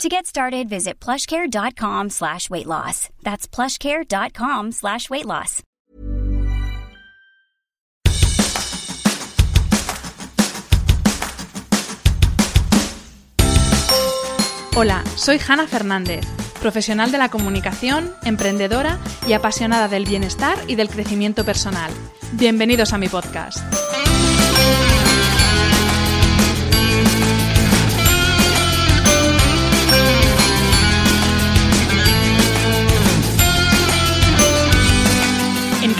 To get started, visit plushcare.com slash weight loss. That's plushcare.com slash weight loss. Hola, soy Hanna Fernández, profesional de la comunicación, emprendedora y apasionada del bienestar y del crecimiento personal. Bienvenidos a mi podcast.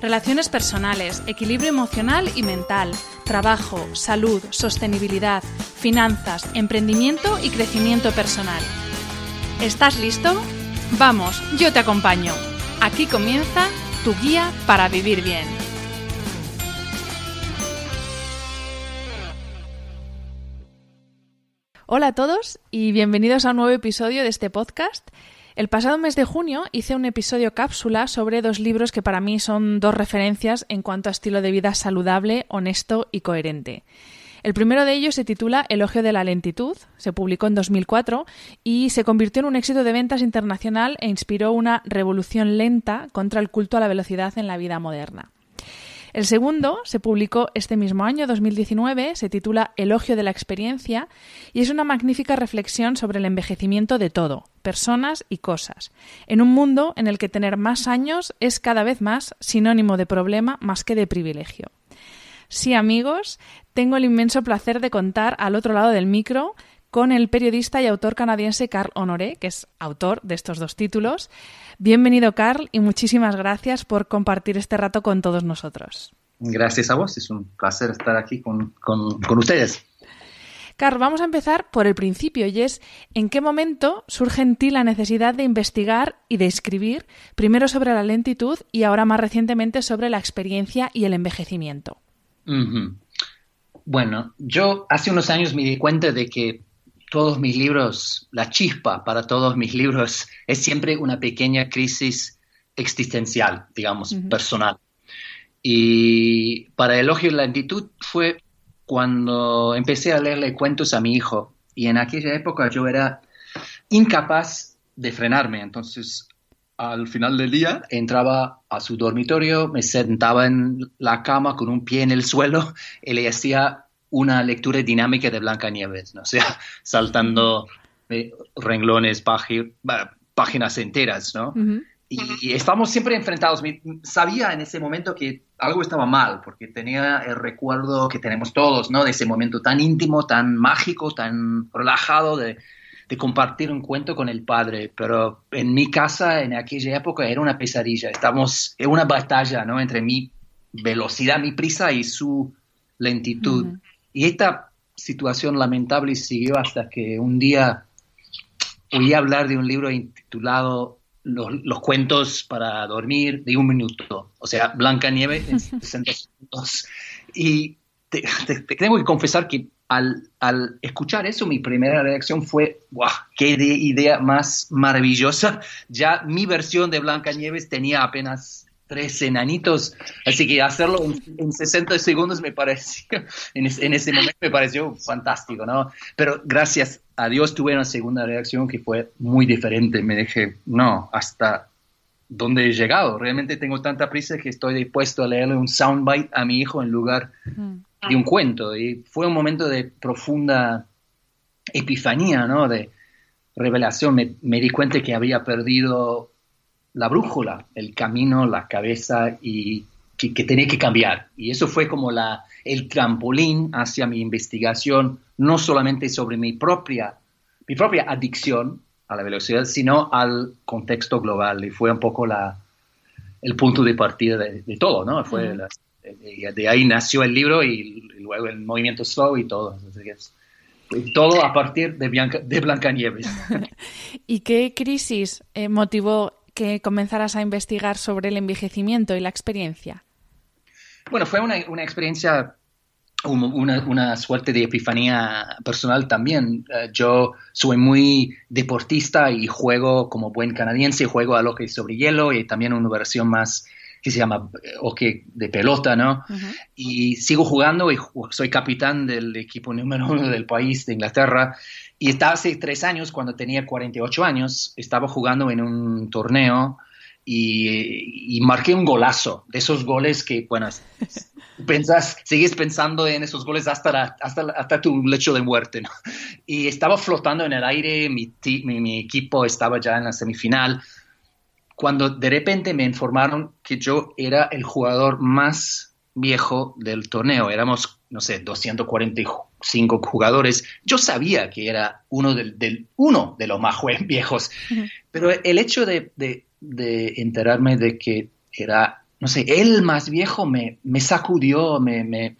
Relaciones personales, equilibrio emocional y mental, trabajo, salud, sostenibilidad, finanzas, emprendimiento y crecimiento personal. ¿Estás listo? Vamos, yo te acompaño. Aquí comienza tu guía para vivir bien. Hola a todos y bienvenidos a un nuevo episodio de este podcast. El pasado mes de junio hice un episodio cápsula sobre dos libros que para mí son dos referencias en cuanto a estilo de vida saludable, honesto y coherente. El primero de ellos se titula Elogio de la lentitud, se publicó en 2004 y se convirtió en un éxito de ventas internacional e inspiró una revolución lenta contra el culto a la velocidad en la vida moderna. El segundo se publicó este mismo año, 2019, se titula Elogio de la experiencia y es una magnífica reflexión sobre el envejecimiento de todo, personas y cosas, en un mundo en el que tener más años es cada vez más sinónimo de problema más que de privilegio. Sí, amigos, tengo el inmenso placer de contar al otro lado del micro con el periodista y autor canadiense Carl Honoré, que es autor de estos dos títulos. Bienvenido, Carl, y muchísimas gracias por compartir este rato con todos nosotros. Gracias a vos, es un placer estar aquí con, con ustedes. Carl, vamos a empezar por el principio y es en qué momento surge en ti la necesidad de investigar y de escribir, primero sobre la lentitud y ahora más recientemente sobre la experiencia y el envejecimiento. Bueno, yo hace unos años me di cuenta de que todos mis libros, la chispa para todos mis libros es siempre una pequeña crisis existencial, digamos, personal. Y para Elogio de la Lentitud fue cuando empecé a leerle cuentos a mi hijo. Y en aquella época yo era incapaz de frenarme. Entonces, al final del día entraba a su dormitorio, me sentaba en la cama con un pie en el suelo y le hacía una lectura dinámica de Blancanieves, ¿no? o sea, saltando eh, renglones, páginas enteras, ¿no? y, estamos siempre enfrentados. Sabía en ese momento que algo estaba mal, porque tenía el recuerdo que tenemos todos, ¿no? De ese momento tan íntimo, tan mágico, tan relajado de, de compartir un cuento con el padre. Pero en mi casa, en aquella época, era una pesadilla. Estamos en una batalla, ¿no? Entre mi velocidad, mi prisa y su lentitud. Y esta situación lamentable siguió hasta que un día oí hablar de un libro intitulado Los, cuentos para dormir de un minuto, o sea, Blanca Nieve en 60 segundos. Y tengo que confesar que al, al, escuchar eso, mi primera reacción fue, ¡guau! ¡Qué idea más maravillosa! Ya mi versión de Blanca Nieves tenía apenas tres enanitos, así que hacerlo en, 60 segundos me pareció, en, ese momento me pareció fantástico, ¿no? Pero gracias a Dios tuve una segunda reacción que fue muy diferente, me dije, no, hasta dónde he llegado, realmente tengo tanta prisa que estoy dispuesto a leerle un soundbite a mi hijo en lugar de un cuento, y fue un momento de profunda epifanía, ¿no? De revelación, me, me di cuenta que había perdido la brújula, el camino, la cabeza y que, tenía que cambiar. Y eso fue como la, el trampolín hacia mi investigación, no solamente sobre mi propia, mi propia adicción a la velocidad, sino al contexto global. Y fue un poco la, el punto de partida de, todo, ¿no? Fue de, ahí nació el libro y, luego el movimiento slow y todo. todo a partir de, Bianca, de Blancanieves. ¿Y qué crisis eh, motivó que comenzaras a investigar sobre el envejecimiento y la experiencia? Bueno, fue una, experiencia, una, suerte de epifanía personal también. Eh, yo soy muy deportista y juego como buen canadiense, juego a lo que es sobre hielo y también una versión más que se llama hockey de pelota, ¿no? Y sigo jugando y soy capitán del equipo número uno del país de Inglaterra y estaba hace tres años, cuando tenía 48 años, estaba jugando en un torneo y, marqué un golazo, de esos goles que, bueno, pensás, sigues pensando en esos goles hasta, hasta, hasta tu lecho de muerte. Y estaba flotando en el aire, mi, mi, mi equipo estaba ya en la semifinal, cuando de repente me informaron que yo era el jugador más viejo del torneo. Éramos, no sé, 245 jugadores. Yo sabía que era uno, del, uno de los más viejos, pero el hecho de, enterarme de que era, no sé, el más viejo me, me sacudió, me, me,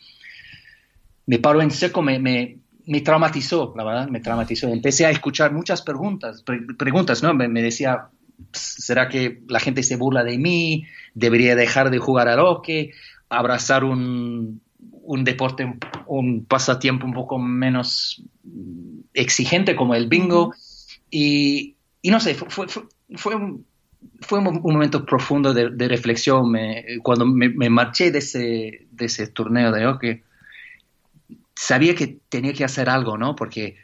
me, paró en seco, me, me, traumatizó, la verdad, me traumatizó. Empecé a escuchar muchas preguntas, preguntas, ¿no? Me, decía, ¿será que la gente se burla de mí? ¿Debería dejar de jugar al hockey? abrazar un, un deporte, un, pasatiempo un poco menos exigente como el bingo. Y, y no sé, fue, fue, fue, un, fue un, momento profundo de, de reflexión. cuando me, me, marché de ese, de ese torneo de hockey, sabía que tenía que hacer algo, ¿no? Porque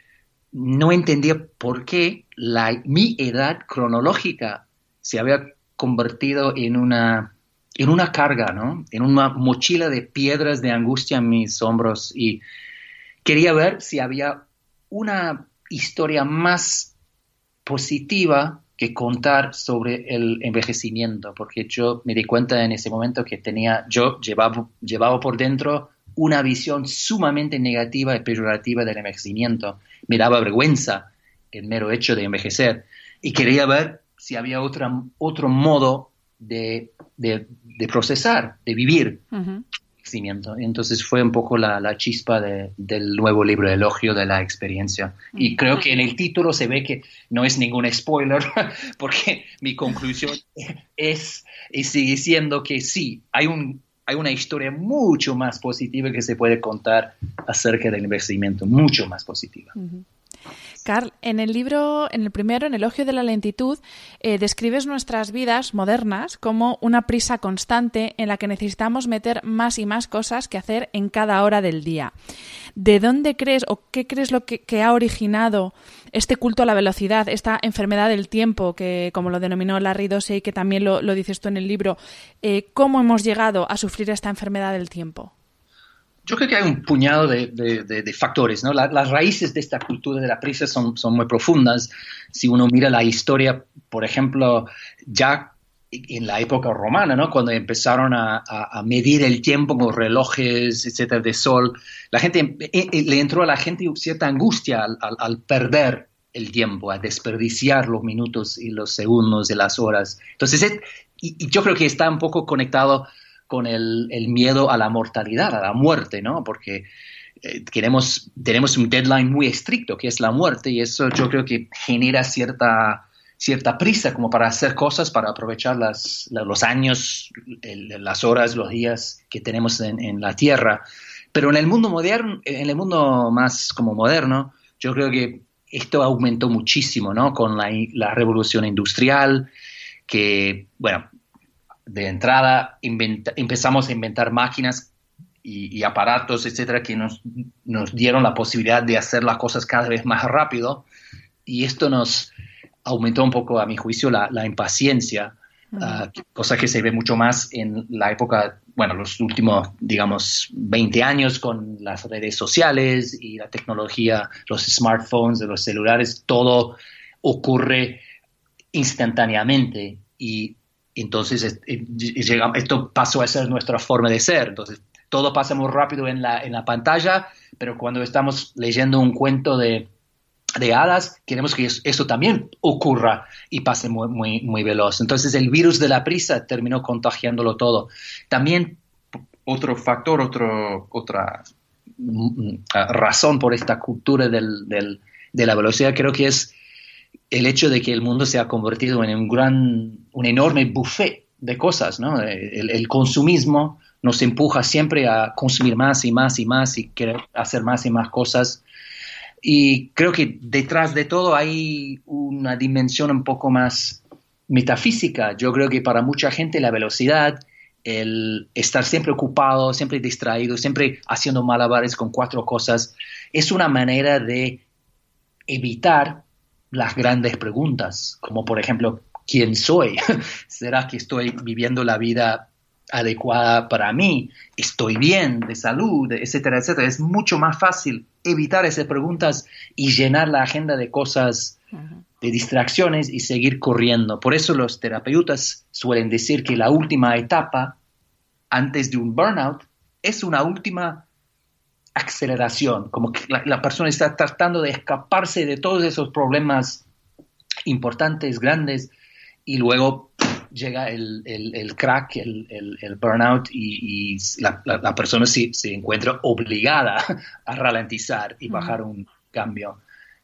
no entendía por qué la, mi edad cronológica se había convertido en una en una carga, ¿no? En una mochila de piedras de angustia en mis hombros y quería ver si había una historia más positiva que contar sobre el envejecimiento, porque yo me di cuenta en ese momento que tenía, yo llevaba, llevaba por dentro una visión sumamente negativa y peyorativa del envejecimiento. Me daba vergüenza el mero hecho de envejecer y quería ver si había otra, otro modo de, de, procesar, de vivir. Entonces fue un poco la, chispa del nuevo libro, Elogio de la Experiencia. Y creo que en el título se ve que no es ningún spoiler, porque mi conclusión es y sigue siendo que sí, hay, un, hay una historia mucho más positiva que se puede contar acerca del envejecimiento, mucho más positiva. Carl, en el libro, en el primero, en Elogio de la Lentitud, eh, describes nuestras vidas modernas como una prisa constante en la que necesitamos meter más y más cosas que hacer en cada hora del día. ¿De dónde crees o qué crees lo que, ha originado este culto a la velocidad, esta enfermedad del tiempo, que como lo denominó Larry Dossey, que también lo, dices tú en el libro, eh, cómo hemos llegado a sufrir esta enfermedad del tiempo? Yo creo que hay un puñado de, factores, ¿no? las raíces de esta cultura de la prisa son, son muy profundas. Si uno mira la historia, por ejemplo, ya en la época romana, ¿no? Cuando empezaron a, medir el tiempo con relojes, etcétera, de sol, la gente, eh, eh, le entró a la gente cierta angustia al, perder el tiempo, a desperdiciar los minutos y los segundos de las horas. Entonces, y yo creo que está un poco conectado con el, miedo a la mortalidad, a la muerte, ¿no? Porque eh, queremos, tenemos un deadline muy estricto, que es la muerte, y eso yo creo que genera cierta, cierta prisa como para hacer cosas, para aprovechar las, los años, las horas, los días que tenemos en, la Tierra. Pero en el mundo moderno, en el mundo más como moderno, yo creo que esto aumentó muchísimo, ¿no? Con la, la revolución industrial, que, bueno, de entrada empezamos a inventar máquinas y, aparatos, etcétera, que nos, nos, dieron la posibilidad de hacer las cosas cada vez más rápido. Y esto nos aumentó un poco, a mi juicio, la, impaciencia, ah, cosa que se ve mucho más en la época, bueno, los últimos, digamos, 20 años con las redes sociales y la tecnología, los smartphones, los celulares, todo ocurre instantáneamente y entonces esto pasó a ser nuestra forma de ser. Entonces, todo pasa muy rápido en la, en la pantalla, pero cuando estamos leyendo un cuento de, de hadas, queremos que eso también ocurra y pase muy, muy, muy veloz. Entonces, el virus de la prisa terminó contagiándolo todo. También otro factor, otro, otra mm, mm, razón por esta cultura del, del, de la velocidad, creo que es el hecho de que el mundo se ha convertido en un gran, un enorme buffet de cosas, ¿no? El, consumismo nos empuja siempre a consumir más y más y más y querer hacer más y más cosas. Y creo que detrás de todo hay una dimensión un poco más metafísica. Yo creo que para mucha gente la velocidad, el estar siempre ocupado, siempre distraído, siempre haciendo malabares con cuatro cosas, es una manera de evitar las grandes preguntas, como por ejemplo, ¿quién soy? ¿Será que estoy viviendo la vida adecuada para mí? ¿Estoy bien de salud? Etcétera, etcétera. Es mucho más fácil evitar esas preguntas y llenar la agenda de cosas, de distracciones y seguir corriendo. Por eso los terapeutas suelen decir que la última etapa antes de un burnout es una última aceleración, como que la, persona está tratando de escaparse de todos esos problemas importantes, grandes, y luego llega el, el, crack, el, el, burnout, y, la, persona se, se, encuentra obligada a ralentizar y bajar un cambio.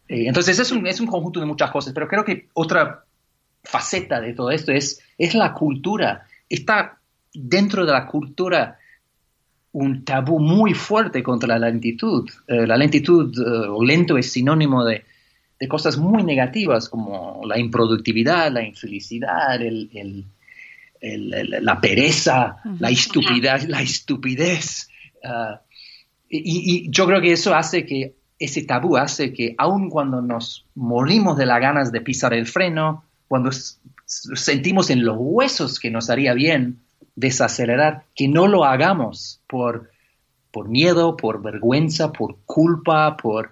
Eh, entonces es un, es un conjunto de muchas cosas, pero creo que otra faceta de todo esto es, es la cultura. Está dentro de la cultura un tabú muy fuerte contra la lentitud. Eh, la lentitud eh, o lento es sinónimo de, cosas muy negativas como la improductividad, la infelicidad, la pereza, la estupidez. La estupidez. Ah, y, yo creo que eso hace que, ese tabú hace que aun cuando nos morimos de las ganas de pisar el freno, cuando sentimos en los huesos que nos haría bien desacelerar, que no lo hagamos por, por miedo, por vergüenza, por culpa, por,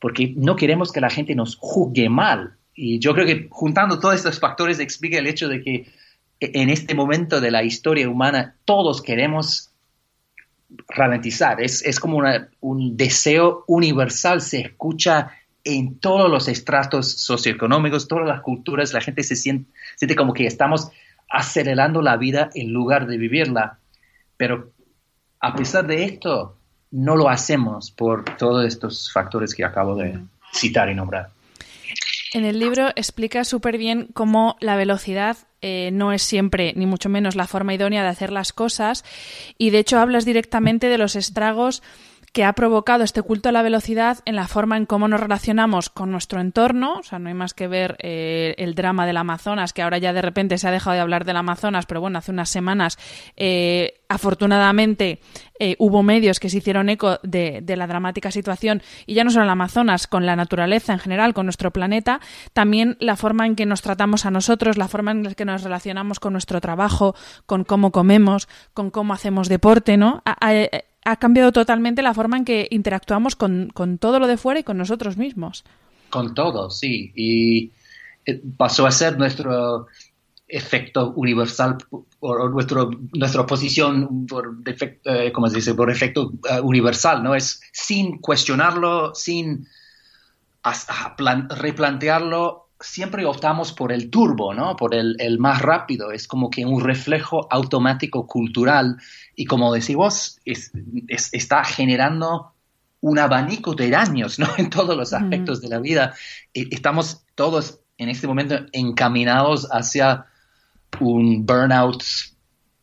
porque no queremos que la gente nos juzgue mal. Y yo creo que juntando todos estos factores explica el hecho de que en este momento de la historia humana todos queremos ralentizar. Es, es como un deseo universal, se escucha en todos los estratos socioeconómicos, todas las culturas, la gente se siente como que estamos acelerando la vida en lugar de vivirla. Pero a pesar de esto, no lo hacemos por todos estos factores que acabo de citar y nombrar. En el libro explica súper bien cómo la velocidad eh, no es siempre, ni mucho menos, la forma idónea de hacer las cosas y de hecho hablas directamente de los estragos que ha provocado este culto a la velocidad en la forma en cómo nos relacionamos con nuestro entorno. O sea, no hay más que ver eh, el drama del Amazonas, que ahora ya de repente se ha dejado de hablar del Amazonas, pero bueno, hace unas semanas, eh, afortunadamente, eh, hubo medios que se hicieron eco de, la dramática situación, y ya no solo el Amazonas, con la naturaleza en general, con nuestro planeta, también la forma en que nos tratamos a nosotros, la forma en la que nos relacionamos con nuestro trabajo, con cómo comemos, con cómo hacemos deporte, ¿no? Ha cambiado totalmente la forma en que interactuamos con, todo lo de fuera y con nosotros mismos. Con todo, sí. Y eh, pasó a ser nuestro efecto universal o nuestro, nuestra posición por defecto, eh, se dice? Por efecto eh, universal, ¿no? Es sin cuestionarlo, sin replantearlo, siempre optamos por el turbo, ¿no? Por el, el, más rápido. Es como que un reflejo automático cultural y como decís vos, está generando un abanico de daños ¿no? en todos los aspectos de la vida. E, estamos todos en este momento encaminados hacia un burnout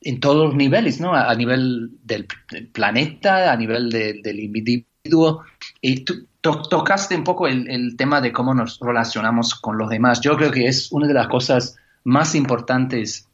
en todos los niveles, ¿no? A, nivel del, planeta, a nivel del individuo. Y tú tocaste un poco el, el, tema de cómo nos relacionamos con los demás. Yo creo que es una de las cosas más importantes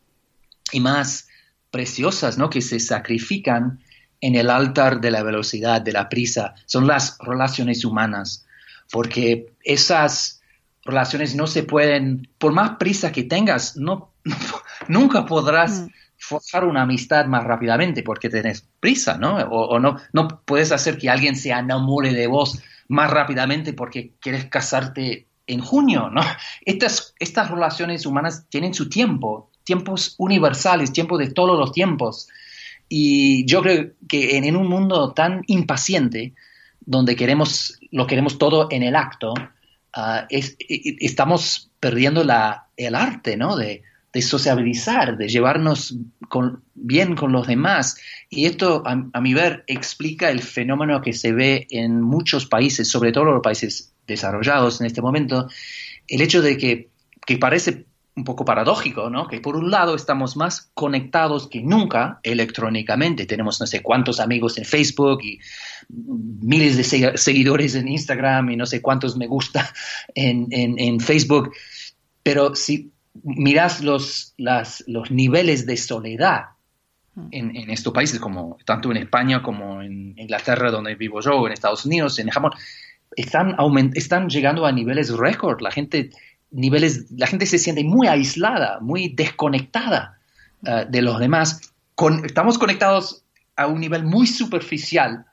y más preciosas, ¿no? Que se sacrifican en el altar de la velocidad, de la prisa, son las relaciones humanas, porque esas relaciones no se pueden, por más prisa que tengas, no, nunca podrás mm. forjar una amistad más rápidamente porque tenés prisa, ¿no? O, no, no puedes hacer que alguien se enamore de vos más rápidamente porque quieres casarte en junio, ¿no? Estas, estas relaciones humanas tienen su tiempo, tiempos universales, tiempos de todos los tiempos. Y yo creo que en, un mundo tan impaciente, donde queremos, lo queremos todo en el acto, ah, estamos perdiendo la, el arte, ¿no? De, de sociabilizar, de llevarnos bien con los demás. Y esto, a, mi ver, explica el fenómeno que se ve en muchos países, sobre todo los países desarrollados en este momento, el hecho de que, que parece un poco paradójico, ¿no? Que por un lado estamos más conectados que nunca electrónicamente. Tenemos no sé cuántos amigos en Facebook y miles de seguidores en Instagram y no sé cuántos me gusta en, en Facebook. Pero si miras los, las, los niveles de soledad hmm. en, en, estos países, como tanto en España como en Inglaterra, donde vivo yo, en Estados Unidos, en Japón, están, están llegando a niveles récord. La gente, niveles, la gente se siente muy aislada, muy desconectada uh, de los demás. Con, estamos conectados a un nivel muy superficial,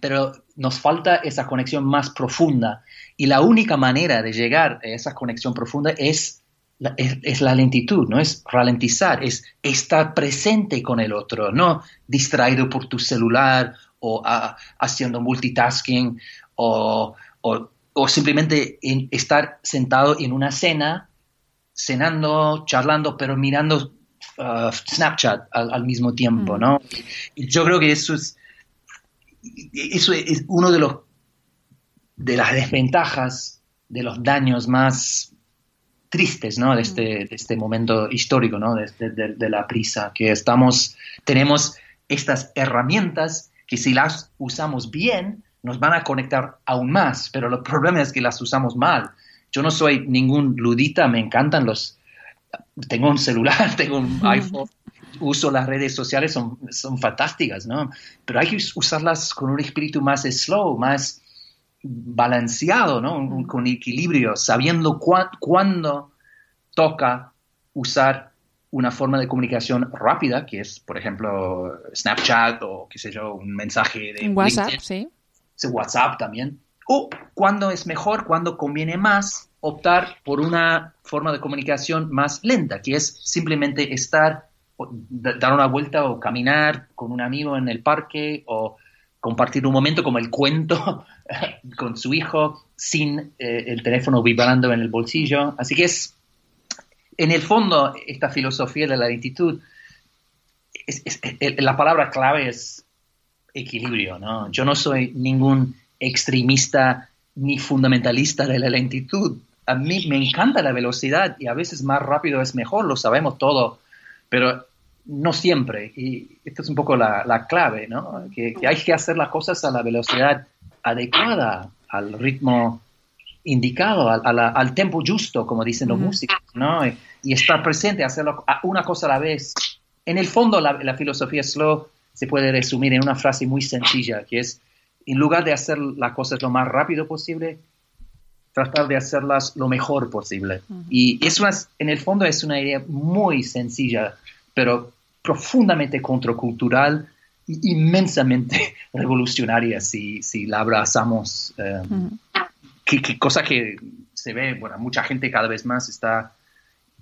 pero nos falta esa conexión más profunda. Y la única manera de llegar a esa conexión profunda es es, la lentitud, no es ralentizar, es estar presente con el otro, no distraído por tu celular o ah, haciendo multitasking o, simplemente estar sentado en una cena, cenando, charlando, pero mirando ah, Snapchat al, mismo tiempo, mm. ¿no? yo creo que eso es, eso es uno de los de las desventajas, de los daños más tristes, ¿no? De este, de este momento histórico, ¿no? De, de, la prisa, que estamos, tenemos estas herramientas que si las usamos bien, nos van a conectar aún más, pero el problema es que las usamos mal. Yo no soy ningún ludita, me encantan los... Tengo un celular, tengo un iPhone, uso las redes sociales, son, son fantásticas, ¿no? Pero hay que usarlas con un espíritu más slow, más balanceado, ¿no? con equilibrio, sabiendo cuándo toca usar una forma de comunicación rápida, que es, por ejemplo, Snapchat o, qué sé yo, un mensaje de WhatsApp, sí. WhatsApp también. O cuándo es mejor, cuándo conviene más optar por una forma de comunicación más lenta, que es simplemente estar, dar una vuelta o caminar con un amigo en el parque o compartir un momento como el cuento con su hijo sin eh, el teléfono vibrando en el bolsillo. Así que es, en el fondo, esta filosofía de la lentitud, la palabra clave es equilibrio, ¿no? Yo no soy ningún extremista ni fundamentalista de la lentitud. A mí me encanta la velocidad y a veces más rápido es mejor, lo sabemos todo, pero no siempre. Y esto es un poco la, clave, ¿no? Que, hay que hacer las cosas a la velocidad adecuada, al ritmo indicado, al, al tempo justo, como dicen los músicos, ¿no? Y, estar presente, hacerlo una cosa a la vez. En el fondo, la, filosofía slow se puede resumir en una frase muy sencilla, que es, en lugar de hacer las cosas lo más rápido posible, tratar de hacerlas lo mejor posible. Y eso es, en el fondo es una idea muy sencilla, pero profundamente contracultural inmensamente revolucionaria si, si la abrazamos. Eh, que, cosa que se ve, bueno, mucha gente cada vez más está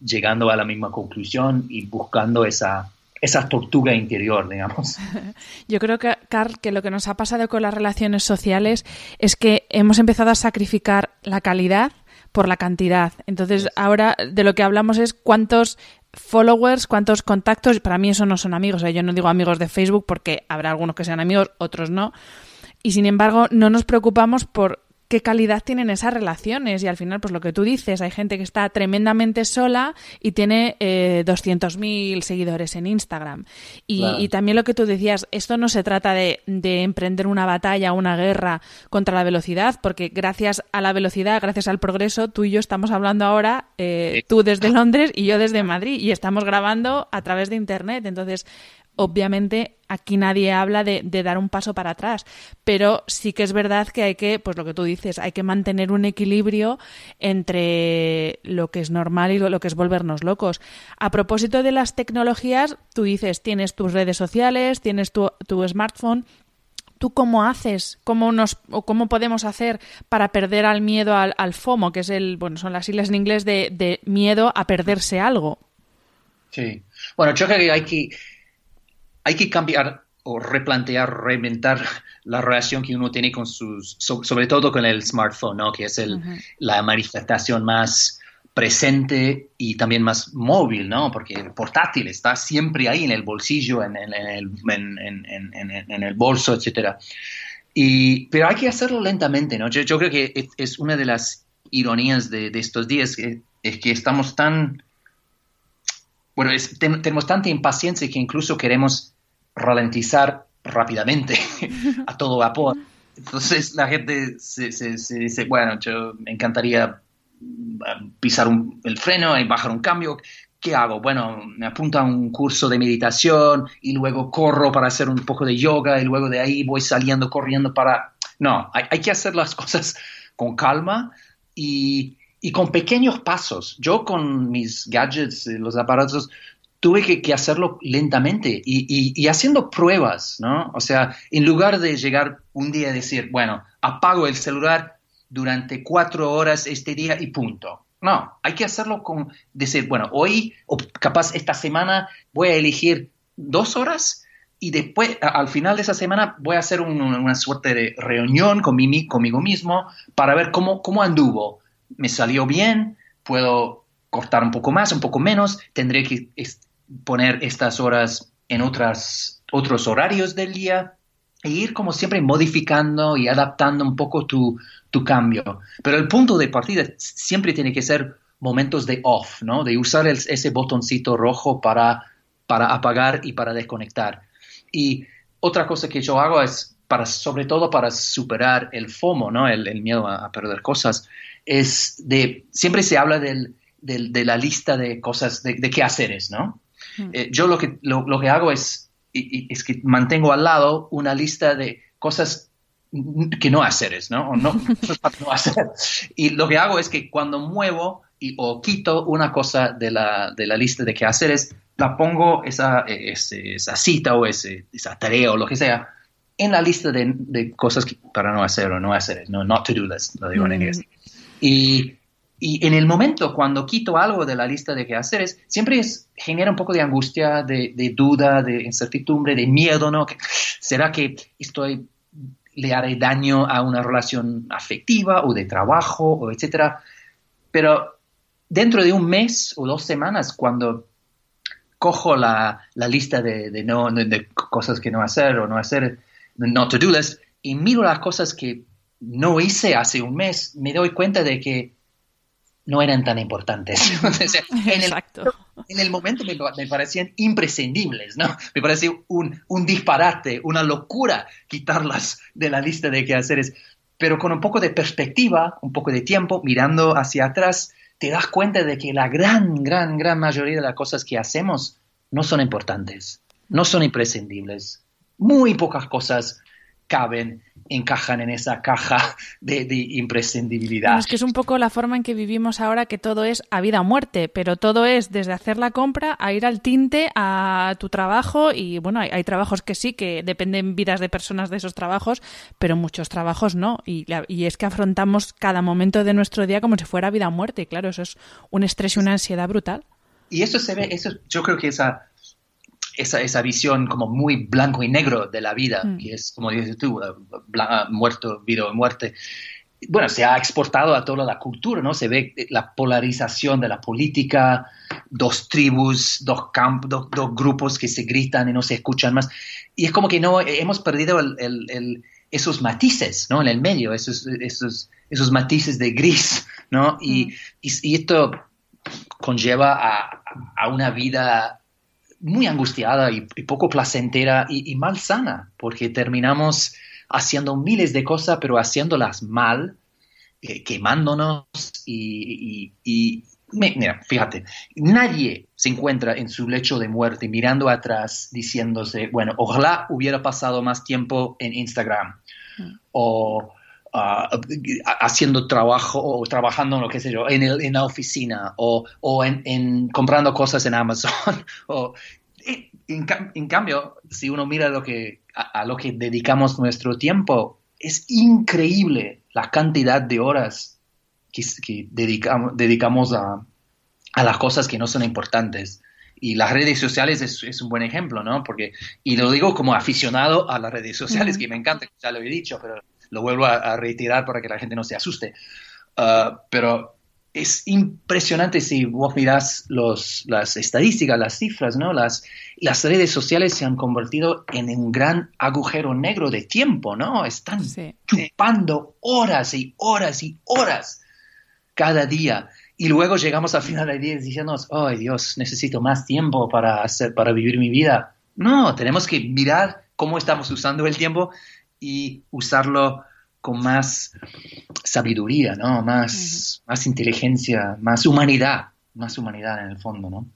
llegando a la misma conclusión y buscando esa, esa tortuga interior, digamos. Yo creo que, Carl, que lo que nos ha pasado con las relaciones sociales es que hemos empezado a sacrificar la calidad por la cantidad. Entonces, ahora de lo que hablamos es cuántos followers, cuántos contactos, para mí eso no son amigos, yo no digo amigos de Facebook porque habrá algunos que sean amigos, otros no. Y sin embargo, no nos preocupamos por qué calidad tienen esas relaciones. Y al final, pues lo que tú dices, hay gente que está tremendamente sola y tiene eh, 200.000 seguidores en Instagram. Y, también lo que tú decías, esto no se trata de, emprender una batalla, una guerra contra la velocidad, porque gracias a la velocidad, gracias al progreso, tú y yo estamos hablando ahora, eh, tú desde Londres y yo desde Madrid, y estamos grabando a través de Internet. Entonces, obviamente aquí nadie habla de, dar un paso para atrás, pero sí que es verdad que hay que, pues lo que tú dices, hay que mantener un equilibrio entre lo que es normal y lo, que es volvernos locos. A propósito de las tecnologías, tú dices, tienes tus redes sociales, tienes tu, smartphone, ¿Tú cómo haces? ¿Cómo nos o cómo podemos hacer para perder al miedo al, FOMO, que es el, bueno, son las siglas en inglés de, de miedo a perderse algo? Sí. Bueno, yo creo que hay que, hay que cambiar o replantear, reinventar la relación que uno tiene con sus, sobre todo con el smartphone, ¿no? Que es el, la manifestación más presente y también más móvil, ¿no? Porque el portátil está siempre ahí en el bolsillo, en, en, el, en el, bolso, etcétera. Y, pero hay que hacerlo lentamente, ¿no? Yo, yo creo que es, una de las ironías de, de estos días, que, es que estamos tan, bueno, tenemos tanta impaciencia que incluso queremos ralentizar rápidamente a todo vapor. Entonces la gente se, se, dice, bueno, yo me encantaría mm, pisar el freno y bajar un cambio. ¿Qué hago? Bueno, me apunto a un curso de meditación y luego corro para hacer un poco de yoga y luego de ahí voy saliendo corriendo para... No, hay, hay que hacer las cosas con calma y, y con pequeños pasos. Yo con mis gadgets, los aparatos, tuve que, hacerlo lentamente y, haciendo pruebas, ¿no? O sea, en lugar de llegar un día y decir, bueno, apago el celular durante cuatro horas este día y punto. No, hay que hacerlo con decir, bueno, hoy o capaz esta semana voy a elegir dos horas y después, al final de esa semana, voy a hacer una suerte de reunión con conmigo mismo para ver cómo, cómo anduvo. ¿Me salió bien? ¿Puedo cortar un poco más, un poco menos? ¿Tendré que poner estas horas en otras, otros horarios del día e ir como siempre modificando y adaptando un poco tu, tu cambio. Pero el punto de partida siempre tiene que ser momentos de off, ¿no? De usar ese botoncito rojo para, para apagar y para desconectar. Y otra cosa que yo hago es, para, sobre todo para superar el FOMO, ¿no? El, miedo a, perder cosas, es de, siempre se habla del, de la lista de cosas, de, de qué haceres, ¿no? Eh, yo lo que, lo, que hago es, es que mantengo al lado una lista de cosas que no haceres, ¿no? O no, no hacer. Y lo que hago es que cuando muevo y, o quito una cosa de la, de la lista de qué haceres, la pongo esa, esa cita o ese, esa tarea o lo que sea en la lista de, de cosas para no hacer o no hacer, no not to do list, lo digo en inglés. Y y en el momento cuando quito algo de la lista de quehaceres, siempre es, genera un poco de angustia, de, duda, de incertidumbre, de miedo, ¿no? ¿Será que estoy, le haré daño a una relación afectiva o de trabajo o etcétera? Pero dentro de un mes o dos semanas, cuando cojo la, lista de, no, de cosas que no hacer o no hacer, no to do list, y miro las cosas que no hice hace un mes, me doy cuenta de que no eran tan importantes. en, el, en, el, momento me, parecían imprescindibles, ¿no? Me parecía un, un, disparate, una locura quitarlas de la lista de quehaceres. Pero con un poco de perspectiva, un poco de tiempo, mirando hacia atrás, te das cuenta de que la gran, gran, gran mayoría de las cosas que hacemos no son importantes, no son imprescindibles. Muy pocas cosas caben encajan en esa caja de, imprescindibilidad. es que es un poco la forma en que vivimos ahora, que todo es a vida o muerte, pero todo es desde hacer la compra a ir al tinte, a tu trabajo, y bueno, hay, trabajos que sí, que dependen vidas de personas de esos trabajos, pero muchos trabajos no, y, y es que afrontamos cada momento de nuestro día como si fuera vida o muerte, y claro, eso es un estrés y una ansiedad brutal. Y eso se ve, eso, yo creo que esa esa, esa visión como muy blanco y negro de la vida, mm. que es, como dices tú, eh, muerto, vida o muerte. Bueno, se ha exportado a toda la cultura, ¿no? Se ve la polarización de la política, dos tribus, dos campos, dos, grupos que se gritan y no se escuchan más. Y es como que no, hemos perdido el, el, esos matices, ¿no? En el medio, esos, esos, esos matices de gris, ¿no? Y, mm. y, esto conlleva a, a, una vida muy angustiada y, poco placentera y, mal sana, porque terminamos haciendo miles de cosas, pero haciéndolas mal, eh, quemándonos y, mira, fíjate, nadie se encuentra en su lecho de muerte mirando atrás diciéndose, bueno, ojalá hubiera pasado más tiempo en Instagram mm. o Ah, haciendo trabajo o trabajando en lo que sé yo, en, el, en la oficina o, o en, comprando cosas en Amazon. o, en, cambio, si uno mira lo que, a, lo que dedicamos nuestro tiempo, es increíble la cantidad de horas que, dedicamos, dedicamos a, a las cosas que no son importantes. y, las redes sociales es, un buen ejemplo, ¿no? Porque, y lo digo como aficionado a las redes sociales, que me encanta, ya lo he dicho, pero lo vuelvo a, retirar para que la gente no se asuste. Uh, pero es impresionante si vos mirás los, las estadísticas, las cifras, ¿no? Las, las redes sociales se han convertido en un gran agujero negro de tiempo, ¿no? Están chupando horas y horas y horas cada día. Y luego llegamos al final del día diciendo, ay Dios, necesito más tiempo para, hacer, para vivir mi vida. No, tenemos que mirar cómo estamos usando el tiempo y usarlo con más sabiduría, ¿no? Más, más inteligencia, más humanidad, más humanidad en el fondo, ¿no?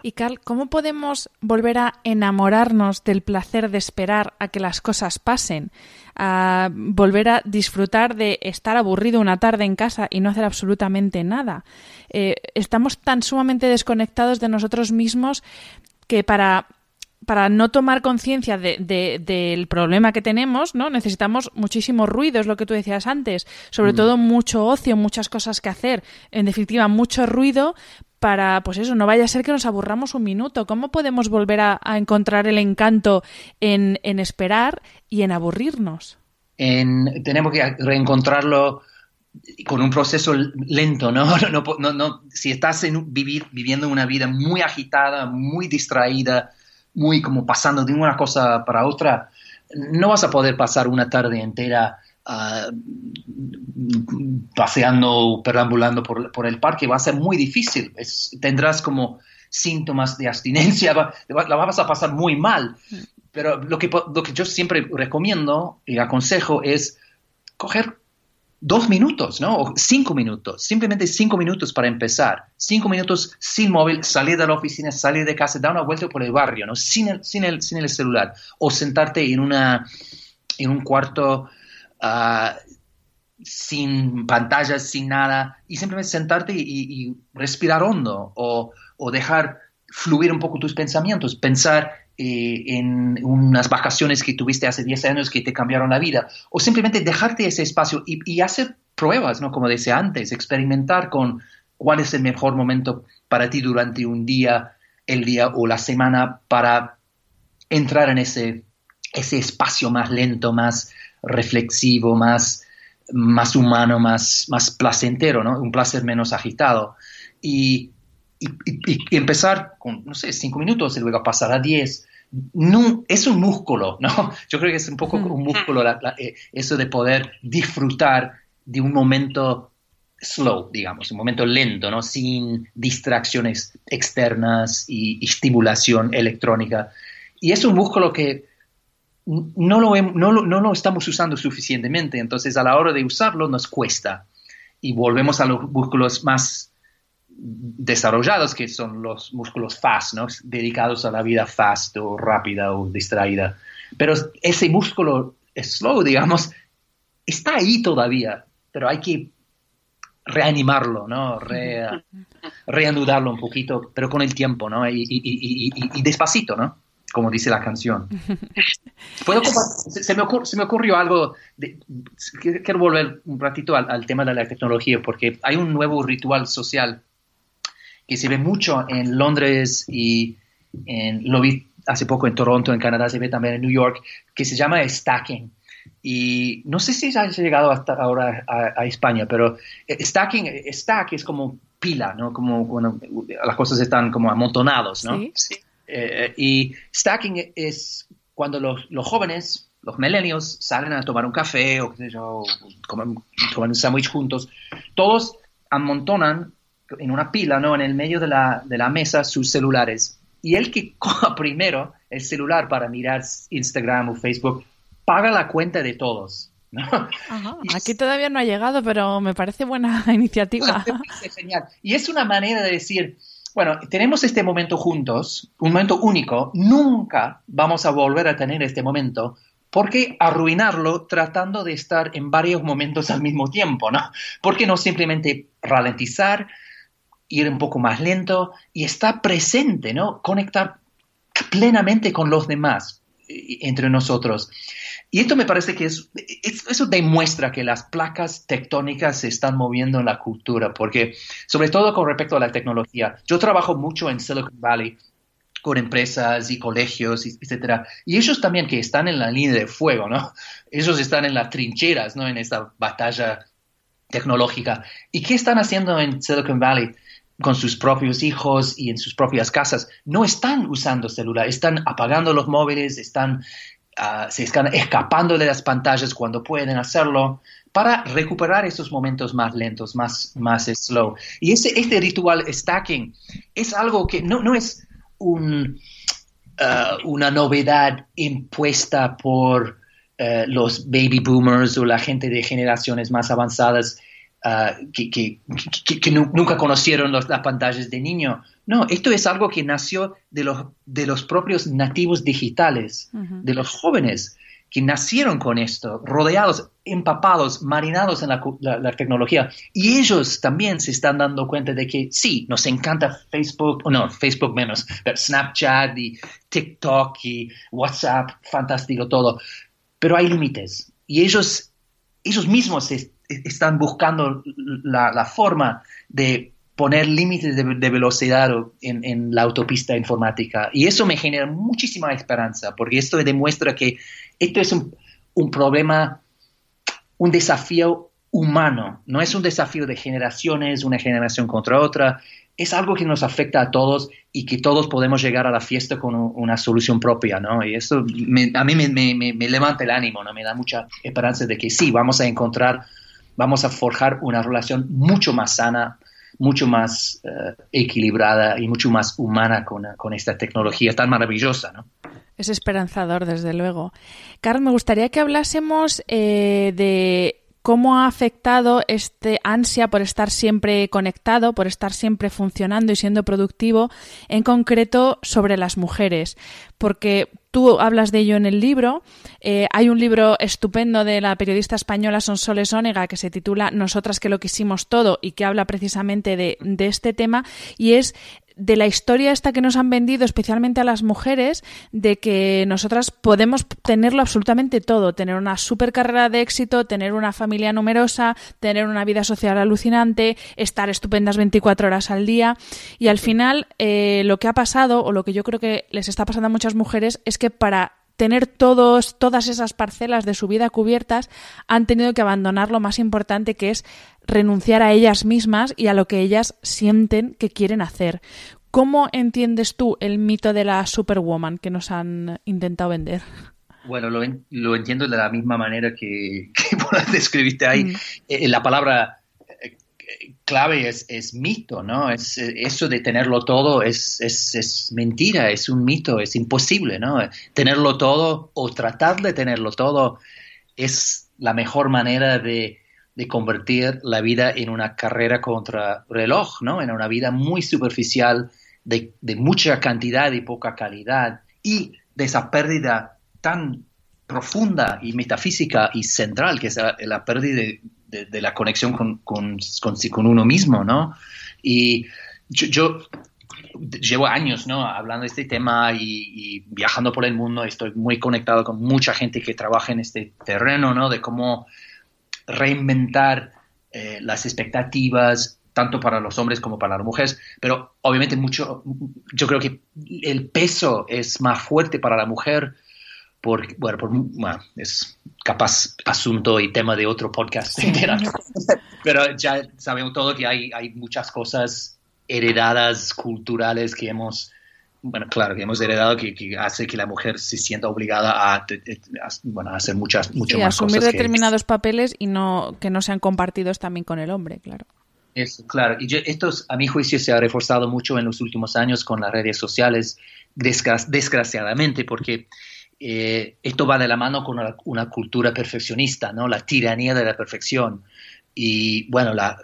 Y Carl, ¿cómo podemos volver a enamorarnos del placer de esperar a que las cosas pasen? A volver a disfrutar de estar aburrido una tarde en casa y no hacer absolutamente nada. Eh, estamos tan sumamente desconectados de nosotros mismos que para para no tomar conciencia de, del problema que tenemos, ¿no? Necesitamos muchísimo ruido, es lo que tú decías antes. Sobre mm. todo mucho ocio, muchas cosas que hacer. En definitiva, mucho ruido para, pues eso, no vaya a ser que nos aburramos un minuto. ¿Cómo podemos volver a, encontrar el encanto en, esperar y en aburrirnos? tenemos que reencontrarlo con un proceso lento, ¿no? No, no, si estás en, vivir, viviendo una vida muy agitada, muy distraída, muy como pasando de una cosa para otra, no vas a poder pasar una tarde entera uh, paseando, perambulando por, el parque, va a ser muy difícil. tendrás como síntomas de abstinencia, la vas a pasar muy mal. Pero lo que, lo que yo siempre recomiendo y aconsejo es coger dos minutos, ¿no? O cinco minutos, simplemente cinco minutos para empezar. Cinco minutos sin móvil, salir de la oficina, salir de casa, dar una vuelta por el barrio, ¿no? Sin el, sin el, sin el celular. O sentarte en, una, en un cuarto ah, sin pantallas, sin nada, y simplemente sentarte y, respirar hondo o, o dejar fluir un poco tus pensamientos, pensar eh, en unas vacaciones que tuviste hace 10 años que te cambiaron la vida, o simplemente dejarte ese espacio y, hacer pruebas, ¿no? Como decía antes, experimentar con cuál es el mejor momento para ti durante un día, el día o la semana para entrar en ese, ese espacio más lento, más reflexivo, más, más humano, más, más placentero, ¿no? Un placer menos agitado. Y, y, empezar con, no sé, cinco minutos y luego pasar a diez. No, es un músculo, ¿no? Yo creo que es un poco un músculo eh, eso de poder disfrutar de un momento slow, digamos, un momento lento, ¿no? Sin distracciones externas y, estimulación electrónica. Y es un músculo que no lo, no, no lo estamos usando suficientemente, entonces a la hora de usarlo nos cuesta. Y volvemos a los músculos más desarrollados, que son los músculos fast, ¿no? dedicados a la vida fast o rápida o distraída. Pero ese músculo slow, digamos, está ahí todavía, pero hay que reanimarlo, ¿no? reanudarlo un poquito, pero con el tiempo, ¿no? Y, despacito, ¿no? Como dice la canción. se, me se, me ocurrió algo, quiero volver un ratito al, tema de la tecnología, porque hay un nuevo ritual social que se ve mucho en Londres y en, lo vi hace poco en Toronto, en Canadá, se ve también en New York, que se llama stacking. Y no sé si ha llegado hasta ahora a, España, pero eh, stacking, stack es como pila, ¿no? Como cuando las cosas están como amontonados, ¿no? Sí. Eh, y stacking es cuando los, los, jóvenes, los millennials, salen a tomar un café o qué sé yo, comen, comen un sándwich juntos, todos amontonan en una pila, ¿no? En el medio de la, de la mesa sus celulares. Y el que coja primero el celular para mirar Instagram o Facebook, paga la cuenta de todos. ¿no? Aquí todavía no ha llegado, pero me parece buena iniciativa. genial. Y es una manera de decir, bueno, tenemos este momento juntos, un momento único, nunca vamos a volver a tener este momento. ¿Por qué arruinarlo tratando de estar en varios momentos al mismo tiempo? ¿no? ¿Por qué no simplemente ralentizar, ir un poco más lento y estar presente, ¿no? Conectar plenamente con los demás, entre nosotros. Y esto me parece que es, eso demuestra que las placas tectónicas se están moviendo en la cultura, porque sobre todo con respecto a la tecnología, yo trabajo mucho en Silicon Valley con empresas y colegios, etcétera. Y ellos también que están en la línea de fuego, ¿no? Ellos están en las trincheras, ¿no? En esta batalla tecnológica. ¿Y qué están haciendo en Silicon Valley? Con sus propios hijos y en sus propias casas, no están usando celular, están apagando los móviles, están, uh, se están escapando de las pantallas cuando pueden hacerlo para recuperar esos momentos más lentos, más, más slow. Y ese, este ritual stacking es algo que no, no es un, uh, una novedad impuesta por uh, los baby boomers o la gente de generaciones más avanzadas Ah, que, nunca conocieron las pantallas de niño. No, esto es algo que nació de los, de los propios nativos digitales, de los jóvenes que nacieron con esto, rodeados, empapados, marinados en la, tecnología. Y ellos también se están dando cuenta de que sí, nos encanta Facebook, o no, Facebook menos, pero Snapchat y TikTok y WhatsApp, fantástico todo. Pero hay límites. Y ellos, ellos mismos se están buscando la, forma de poner límites de, velocidad en, la autopista informática. Y eso me genera muchísima esperanza, porque esto demuestra que esto es un, problema, un desafío humano, no es un desafío de generaciones, una generación contra otra, es algo que nos afecta a todos y que todos podemos llegar a la fiesta con una solución propia, ¿no? Y eso a mí me, me, levanta el ánimo, ¿no? Me da mucha esperanza de que sí, vamos a encontrar vamos a forjar una relación mucho más sana, mucho más eh, equilibrada y mucho más humana con, esta tecnología tan maravillosa, ¿no? Es esperanzador, desde luego. Carlos, me gustaría que hablásemos eh, de cómo ha afectado este ansia por estar siempre conectado, por estar siempre funcionando y siendo productivo, en concreto sobre las mujeres. Porque tú hablas de ello en el libro. Eh, hay un libro estupendo de la periodista española Sonsoles Ónega que se titula Nosotras que lo quisimos todo y que habla precisamente de, este tema y es de la historia esta que nos han vendido, especialmente a las mujeres, de que nosotras podemos tenerlo absolutamente todo, tener una super carrera de éxito, tener una familia numerosa, tener una vida social alucinante, estar estupendas 24 horas al día. Y al final, eh, lo que ha pasado, o lo que yo creo que les está pasando a muchas mujeres, es que para tener todos, todas esas parcelas de su vida cubiertas, han tenido que abandonar lo más importante que es renunciar a ellas mismas y a lo que ellas sienten que quieren hacer. ¿Cómo entiendes tú el mito de la Superwoman que nos han intentado vender? Bueno, lo, entiendo de la misma manera que, que describiste ahí. Mm. Eh, la palabra clave es, mito, ¿no? Es, eso de tenerlo todo es, es, mentira, es un mito, es imposible, ¿no? Tenerlo todo o tratar de tenerlo todo es la mejor manera de, de convertir la vida en una carrera contra reloj, ¿no? En una vida muy superficial, de, mucha cantidad y poca calidad, y de esa pérdida tan profunda y metafísica y central que es la, pérdida de, la conexión con, con, con, uno mismo, ¿no? Y yo, llevo años ¿no? hablando de este tema y, y, viajando por el mundo, estoy muy conectado con mucha gente que trabaja en este terreno, ¿no? De cómo reinventar eh, las expectativas tanto para los hombres como para las mujeres, pero obviamente mucho, yo creo que el peso es más fuerte para la mujer porque, bueno, por, es capaz asunto y tema de otro podcast, pero ya sabemos todo que hay, hay muchas cosas heredadas culturales que hemos bueno, claro, que hemos heredado que, hace que la mujer se sienta obligada a, bueno, a hacer muchas, mucho más asumir determinados papeles y no que no sean compartidos también con el hombre, claro. Eso, claro. Y esto, a mi juicio, se ha reforzado mucho en los últimos años con las redes sociales, desgraciadamente, porque eh, esto va de la mano con una, una, cultura perfeccionista, ¿no? La tiranía de la perfección. Y bueno, la,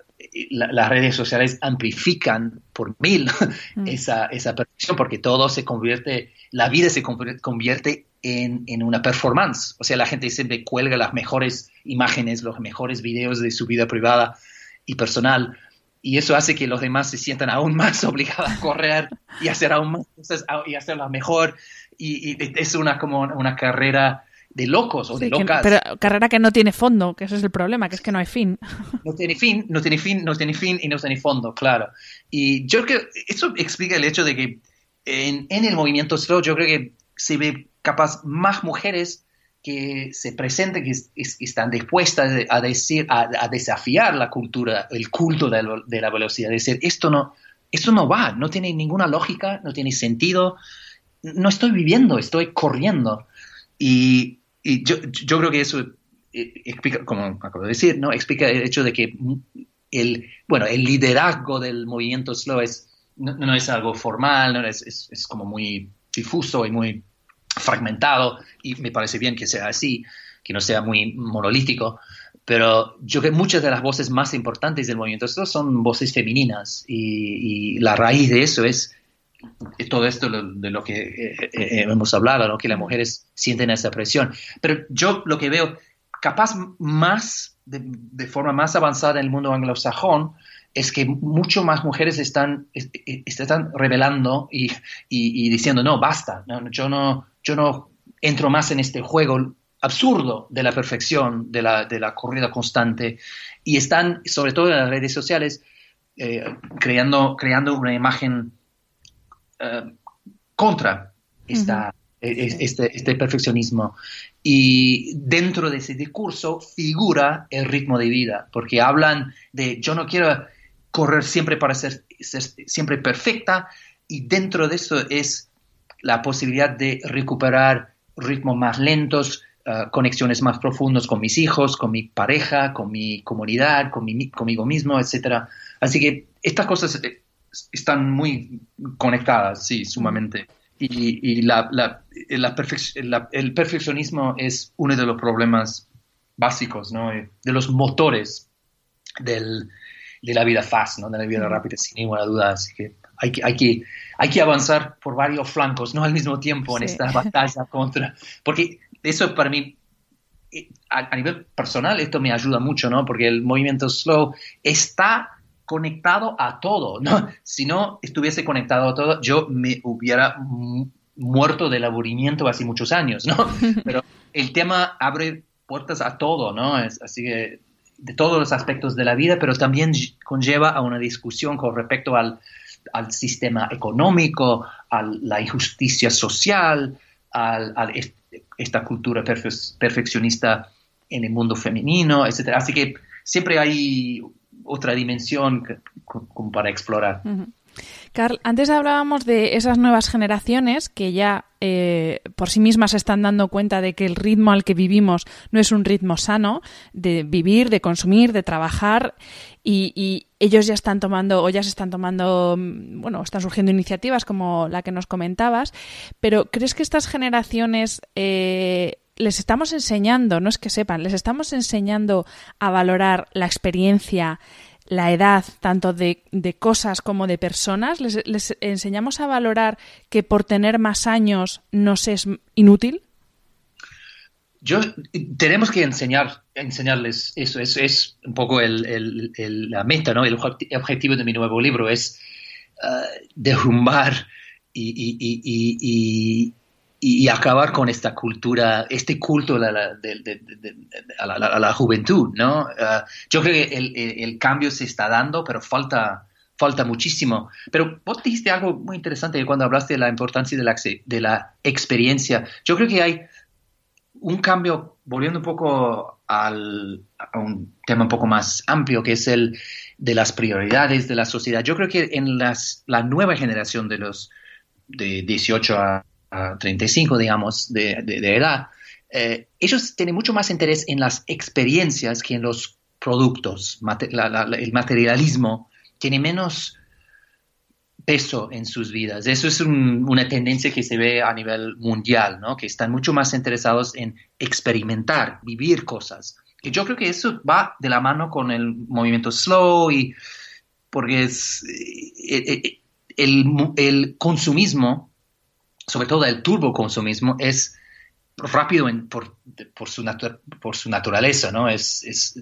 las redes sociales amplifican por mil mm. esa, esa percepción porque todo se convierte, la vida se convierte en, en, una performance. O sea, la gente siempre cuelga las mejores imágenes, los mejores videos de su vida privada y personal. Y eso hace que los demás se sientan aún más obligados a correr y hacer aún más cosas y hacerlas mejor. Y, y es una como una carrera de locos o de locas. pero carrera que no tiene fondo, que ese es el problema, que es que no hay fin. No tiene fin, no tiene fin, no tiene fin y no tiene fondo, claro. Y yo creo que eso explica el hecho de que en, el movimiento slow yo creo que se ve capaz más mujeres que se presenten, que están dispuestas a decir, a, desafiar la cultura, el culto de, la velocidad, decir, esto no, esto no va, no tiene ninguna lógica, no tiene sentido, no estoy viviendo, estoy corriendo. Y, yo, yo, creo que eso eh, explica, como acabo de decir, ¿no? explica el hecho de que el, bueno, el liderazgo del movimiento slow es, no, es algo formal, ¿no? es, es, es como muy difuso y muy fragmentado y me parece bien que sea así, que no sea muy monolítico, pero yo creo que muchas de las voces más importantes del movimiento son voces femeninas y, la raíz de eso es todo esto de lo que eh, eh, hemos hablado, que las mujeres sienten esa presión. Pero yo lo que veo, capaz más, de, forma más avanzada en el mundo anglosajón, es que mucho más mujeres están, están revelando y, diciendo, no, basta, yo, no, yo no entro más en este juego absurdo de la perfección, de la, de la corrida constante, y están, sobre todo en las redes sociales, eh, creando, creando una imagen eh, contra esta, e, este, este perfeccionismo. Y dentro de ese discurso figura el ritmo de vida, porque hablan de yo no quiero correr siempre para ser, siempre perfecta y dentro de eso es la posibilidad de recuperar ritmos más lentos, uh, conexiones más profundos con mis hijos, con mi pareja, con mi comunidad, con mi, conmigo mismo, etc. Así que estas cosas eh, están muy conectadas, sí, sumamente. Y, y la, la, el perfeccionismo es uno de los problemas básicos, ¿no? Eh, de los motores del, de la vida fast, ¿no? de la vida rápida, sin ninguna duda. Así que hay que, hay que, hay que avanzar por varios flancos, no al mismo tiempo en esta batalla contra. Porque eso para mí, eh, a, nivel personal, esto me ayuda mucho, ¿no? Porque el movimiento slow está conectado a todo, ¿no? Si no estuviese conectado a todo, yo me hubiera muerto del aburrimiento hace muchos años, ¿no? Pero el tema abre puertas a todo, ¿no? así que de todos los aspectos de la vida, pero también conlleva a una discusión con respecto al, sistema económico, a la injusticia social, a esta cultura perfeccionista en el mundo femenino, etc. Así que siempre hay otra dimensión para explorar. Carl, antes hablábamos de esas nuevas generaciones que ya eh, por sí mismas están dando cuenta de que el ritmo al que vivimos no es un ritmo sano de vivir, de consumir, de trabajar y, ellos ya están tomando o ya se están tomando, mm, bueno, están surgiendo iniciativas como la que nos comentabas, pero ¿crees que estas generaciones eh, les estamos enseñando, no es que sepan, les estamos enseñando a valorar la experiencia, la edad tanto de, cosas como de personas? ¿Les, enseñamos a valorar que por tener más años nos es inútil? Yo, tenemos que enseñar, enseñarles eso. Es, es un poco la meta, ¿no? El objetivo de mi nuevo libro es uh, derrumbar y, acabar con esta cultura, este culto a la, juventud, ¿no? Ah, yo creo que el, cambio se está dando, pero falta, falta muchísimo. Pero vos dijiste algo muy interesante cuando hablaste de la importancia de la, de la experiencia. Yo creo que hay un cambio, volviendo un poco al, a un tema un poco más amplio, que es el de las prioridades de la sociedad. Yo creo que en las, la nueva generación de los de 18 a 35, digamos, de, edad, eh, ellos tienen mucho más interés en las experiencias que en los productos. el materialismo tiene menos peso en sus vidas. Eso es una tendencia que se ve a nivel mundial, ¿no? que están mucho más interesados en experimentar, vivir cosas. Y yo creo que eso va de la mano con el movimiento slow y porque es eh, eh, el, el consumismo sobre todo el turboconsumismo, es rápido por, su por su naturaleza, ¿no? Es,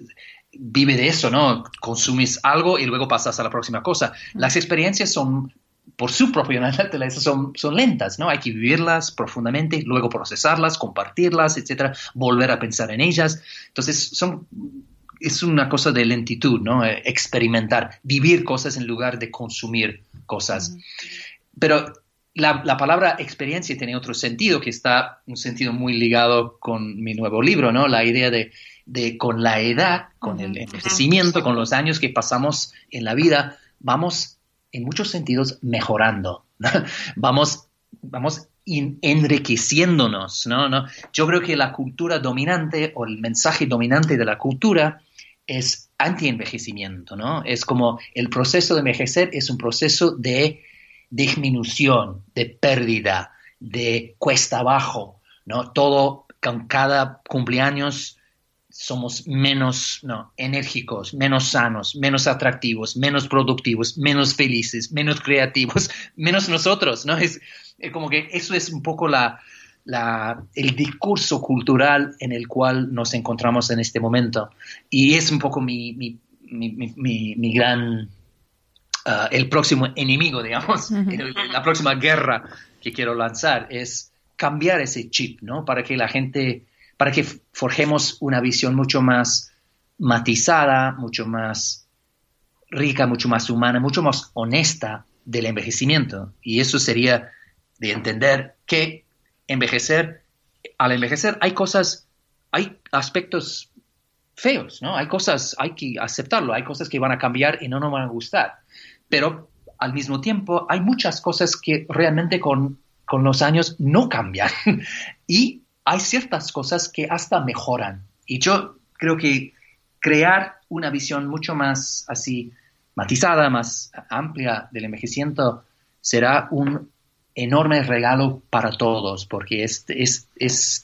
vive de eso, ¿no? Consumes algo y luego pasas a la próxima cosa. Las experiencias son por su propia naturaleza son, son lentas, ¿no? Hay que vivirlas profundamente, luego procesarlas, compartirlas, etcétera, volver a pensar en ellas. Entonces, son, es una cosa de lentitud, ¿no? Eh, experimentar, vivir cosas en lugar de consumir cosas. Pero la, palabra experiencia tiene otro sentido, que está un sentido muy ligado con mi nuevo libro, ¿no? La idea de, de con la edad, con el envejecimiento, con los años que pasamos en la vida, vamos en muchos sentidos mejorando, vamos, vamos enriqueciéndonos, ¿no? ¿no? Yo creo que la cultura dominante o el mensaje dominante de la cultura es anti-envejecimiento, ¿no? Es como el proceso de envejecer es un proceso de disminución, de pérdida, de cuesta abajo, ¿no? Todo con cada cumpleaños somos menos no, enérgicos, menos sanos, menos atractivos, menos productivos, menos felices, menos creativos, menos nosotros, ¿no? Es, como que eso es un poco la, la, el discurso cultural en el cual nos encontramos en este momento. Y es un poco mi, mi, mi, mi gran, uh, el próximo enemigo, digamos, la próxima guerra que quiero lanzar es cambiar ese chip, ¿no? Para que la gente para que forjemos una visión mucho más matizada, mucho más rica, mucho más humana, mucho más honesta del envejecimiento. Y eso sería de entender que envejecer, al envejecer hay cosas, hay aspectos feos, ¿no? Hay cosas, hay que aceptarlo, hay cosas que van a cambiar y no nos van a gustar. Pero al mismo tiempo hay muchas cosas que realmente con, con los años no cambian. y hay ciertas cosas que hasta mejoran. Y yo creo que crear una visión mucho más así matizada, más amplia del envejecimiento será un enorme regalo para todos, porque es, es, es,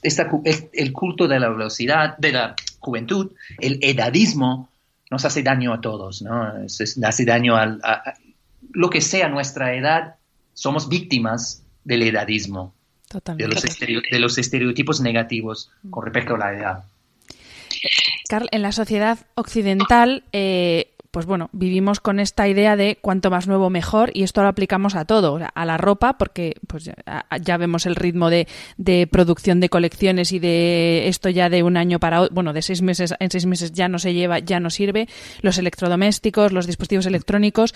el culto de la velocidad, de la juventud, el edadismo, nos hace daño a todos, ¿no? Nos hace daño a lo que sea nuestra edad, somos víctimas del edadismo. De los, estereotipos negativos con respecto a la edad. Carl, en la sociedad occidental, eh, pues bueno, vivimos con esta idea de cuanto más nuevo mejor y esto lo aplicamos a todo, a la ropa, porque pues ya, vemos el ritmo de, de, producción de colecciones y de esto ya de un año para otro, bueno, de seis meses en seis meses ya no se lleva, ya no sirve, los electrodomésticos, los dispositivos electrónicos.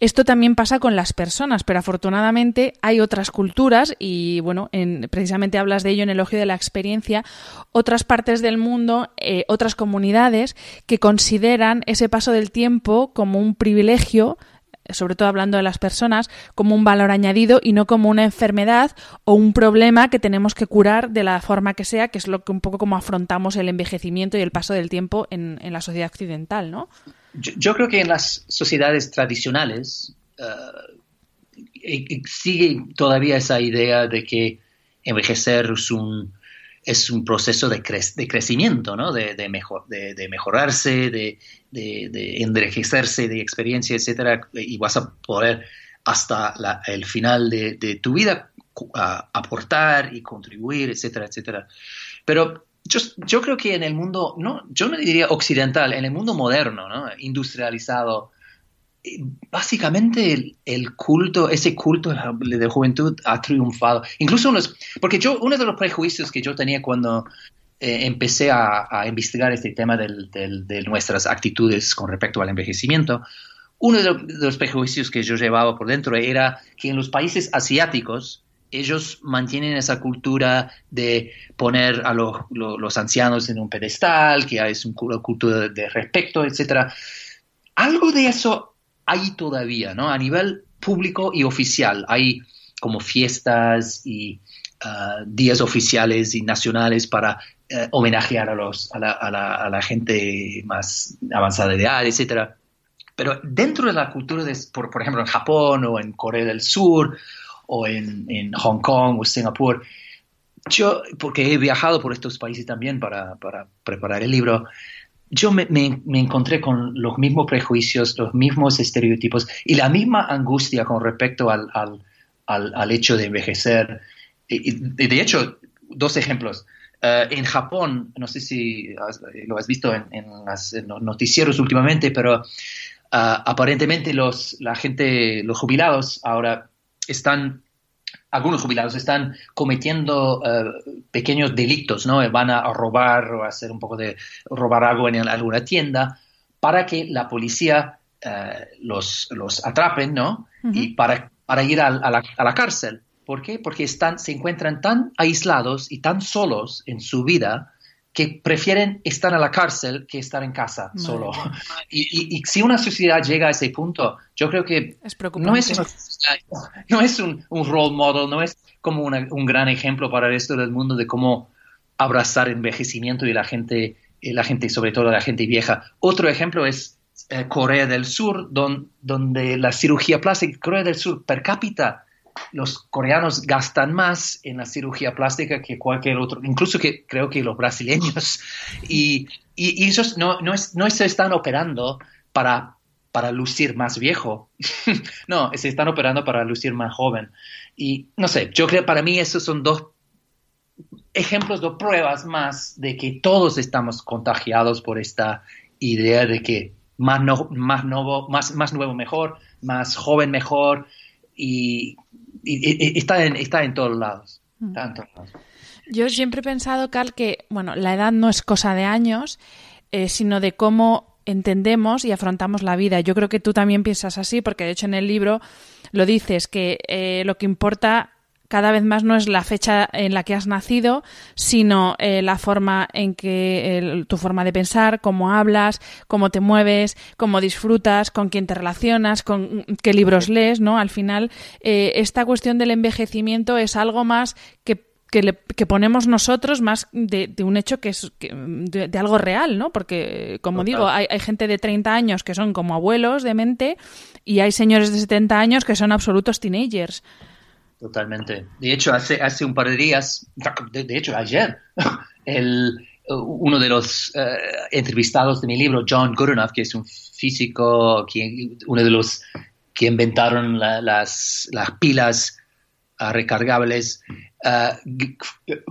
Esto también pasa con las personas, pero afortunadamente hay otras culturas y bueno, en, precisamente hablas de ello en el elogio de la experiencia, otras partes del mundo, eh, otras comunidades que consideran ese paso del tiempo como un privilegio sobre todo hablando de las personas, como un valor añadido y no como una enfermedad o un problema que tenemos que curar de la forma que sea, que es lo que un poco como afrontamos el envejecimiento y el paso del tiempo en, en la sociedad occidental, ¿no? Yo, creo que en las sociedades tradicionales uh, sigue todavía esa idea de que envejecer es un, es un proceso de, crecimiento, ¿no? de, mejor, de, mejorarse, de, envejecerse, de experiencia, etcétera, y vas a poder hasta el final de, tu vida aportar y contribuir, etcétera, etcétera. Pero yo, creo que en el mundo, no, yo no diría occidental, en el mundo moderno, ¿no? industrializado, eh, básicamente el, culto, ese culto de juventud ha triunfado. Incluso unos, porque yo, uno de los prejuicios que yo tenía cuando eh, empecé a, investigar este tema de nuestras actitudes con respecto al envejecimiento, uno de los prejuicios que yo llevaba por dentro era que en los países asiáticos, ellos mantienen esa cultura de poner a los ancianos en un pedestal, que es una cultura de respeto, etc. Algo de eso hay todavía, ¿no? A nivel público y oficial. Hay como fiestas y uh, días oficiales y nacionales para uh, homenajear a, los, a, la, gente más avanzada de edad, etc. Pero dentro de la cultura, de, por, por ejemplo, en Japón o en Corea del Sur o en, en Hong Kong o Singapur. Yo, porque he viajado por estos países también para, para preparar el libro, yo me, me, encontré con los mismos prejuicios, los mismos estereotipos y la misma angustia con respecto al, al, al, hecho de envejecer. Y, de hecho, dos ejemplos. Uh, en Japón, no sé si lo has visto en, en, los noticieros últimamente, pero ah, aparentemente los, la gente, los jubilados ahora están, algunos jubilados están cometiendo eh, pequeños delitos, ¿no? Van a, robar o a hacer un poco de robar algo en alguna tienda para que la policía eh, los, los atrapen, ¿no? Y para, para ir a, la, a la cárcel. ¿Por qué? Porque están, se encuentran tan aislados y tan solos en su vida que prefieren estar en la cárcel que estar en casa solo. Y, si una sociedad llega a ese punto, yo creo que no es, no es un, un, role model, no es como un gran ejemplo para el resto del mundo de cómo abrazar envejecimiento y la gente, la gente, sobre todo la gente vieja. Otro ejemplo es eh, Corea del Sur, donde la cirugía plástica, Corea del Sur per cápita los coreanos gastan más en la cirugía plástica que cualquier otro, incluso que creo que los brasileños. Y, y, ellos no, no, es, no se están operando para, para lucir más viejo, no, se están operando para lucir más joven. Y no sé, yo creo para mí esos son dos ejemplos, dos pruebas más de que todos estamos contagiados por esta idea de que más, no, más, nuevo, más, más nuevo mejor, más joven mejor, y y, está, en, está en todos lados. Mm. Yo siempre he pensado, Carl, que bueno, la edad no es cosa de años, eh, sino de cómo entendemos y afrontamos la vida. Yo creo que tú también piensas así, porque de hecho en el libro lo dices, que eh, lo que importa cada vez más no es la fecha en la que has nacido, sino eh, la forma en que tu forma de pensar, cómo hablas, cómo te mueves, cómo disfrutas, con quién te relacionas, con qué libros lees, ¿no? Al final, eh, esta cuestión del envejecimiento es algo más que que, ponemos nosotros más de, un hecho que es de, algo real, ¿no? Porque, como digo, hay, hay, gente de 30 años que son como abuelos de mente y hay señores de 70 años que son absolutos teenagers. Totalmente. De hecho, hace, hace un par de días, de, hecho, ayer, el, uno de los eh, entrevistados de mi libro, John Goodenough, que es un físico, uno de los que inventaron las, las, pilas uh, recargables, uh,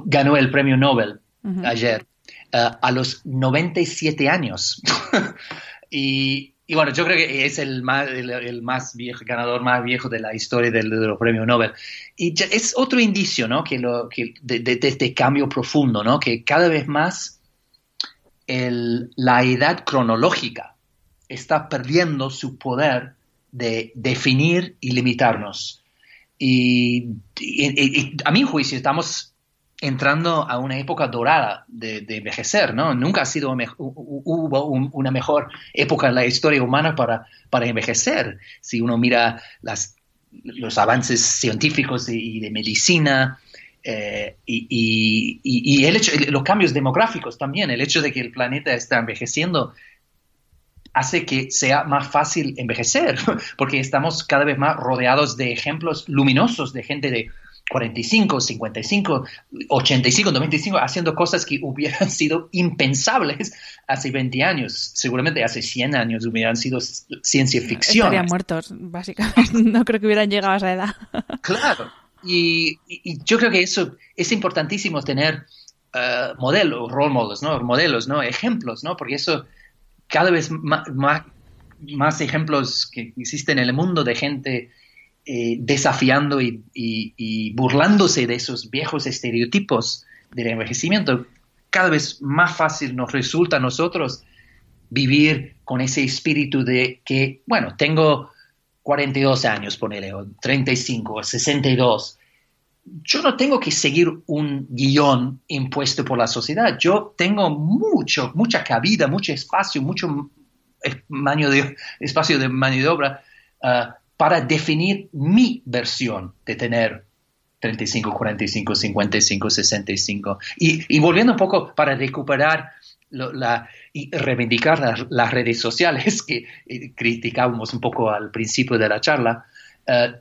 ganó el premio Nobel ayer uh, a los 97 años. y y bueno, yo creo que es el más, el, más viejo, ganador más viejo de la historia del, de los premios Nobel. Y es otro indicio, ¿no? Que lo, que de, este cambio profundo, ¿no? Que cada vez más el, la edad cronológica está perdiendo su poder de definir y limitarnos. Y a mi juicio estamos entrando a una época dorada de, envejecer, ¿no? Nunca ha sido hubo una mejor época en la historia humana para, para envejecer. Si uno mira las, los avances científicos y, de medicina eh, y, y, el hecho, los cambios demográficos también, el hecho de que el planeta está envejeciendo hace que sea más fácil envejecer, porque estamos cada vez más rodeados de ejemplos luminosos de gente de 45, 55, 85, 95, haciendo cosas que hubieran sido impensables hace 20 años. Seguramente hace 100 años hubieran sido ciencia ficción. Estarían muertos, básicamente. No creo que hubieran llegado a esa edad. Claro. Y, yo creo que eso es importantísimo tener uh, modelos, role models, ¿no? Modelos, ¿no? Ejemplos, ¿no? Porque eso cada vez más, más ejemplos que existen en el mundo de gente eh, desafiando y, burlándose de esos viejos estereotipos del envejecimiento, cada vez más fácil nos resulta a nosotros vivir con ese espíritu de que, bueno, tengo 42 años, ponele, o 35, o 62. Yo no tengo que seguir un guion impuesto por la sociedad. Yo tengo mucho, mucha cabida, mucho espacio, mucho espacio de maniobra uh, para definir mi versión de tener 35, 45, 55, 65. Y, y volviendo un poco para recuperar la, y reivindicar las redes sociales que eh, criticábamos un poco al principio de la charla, eh,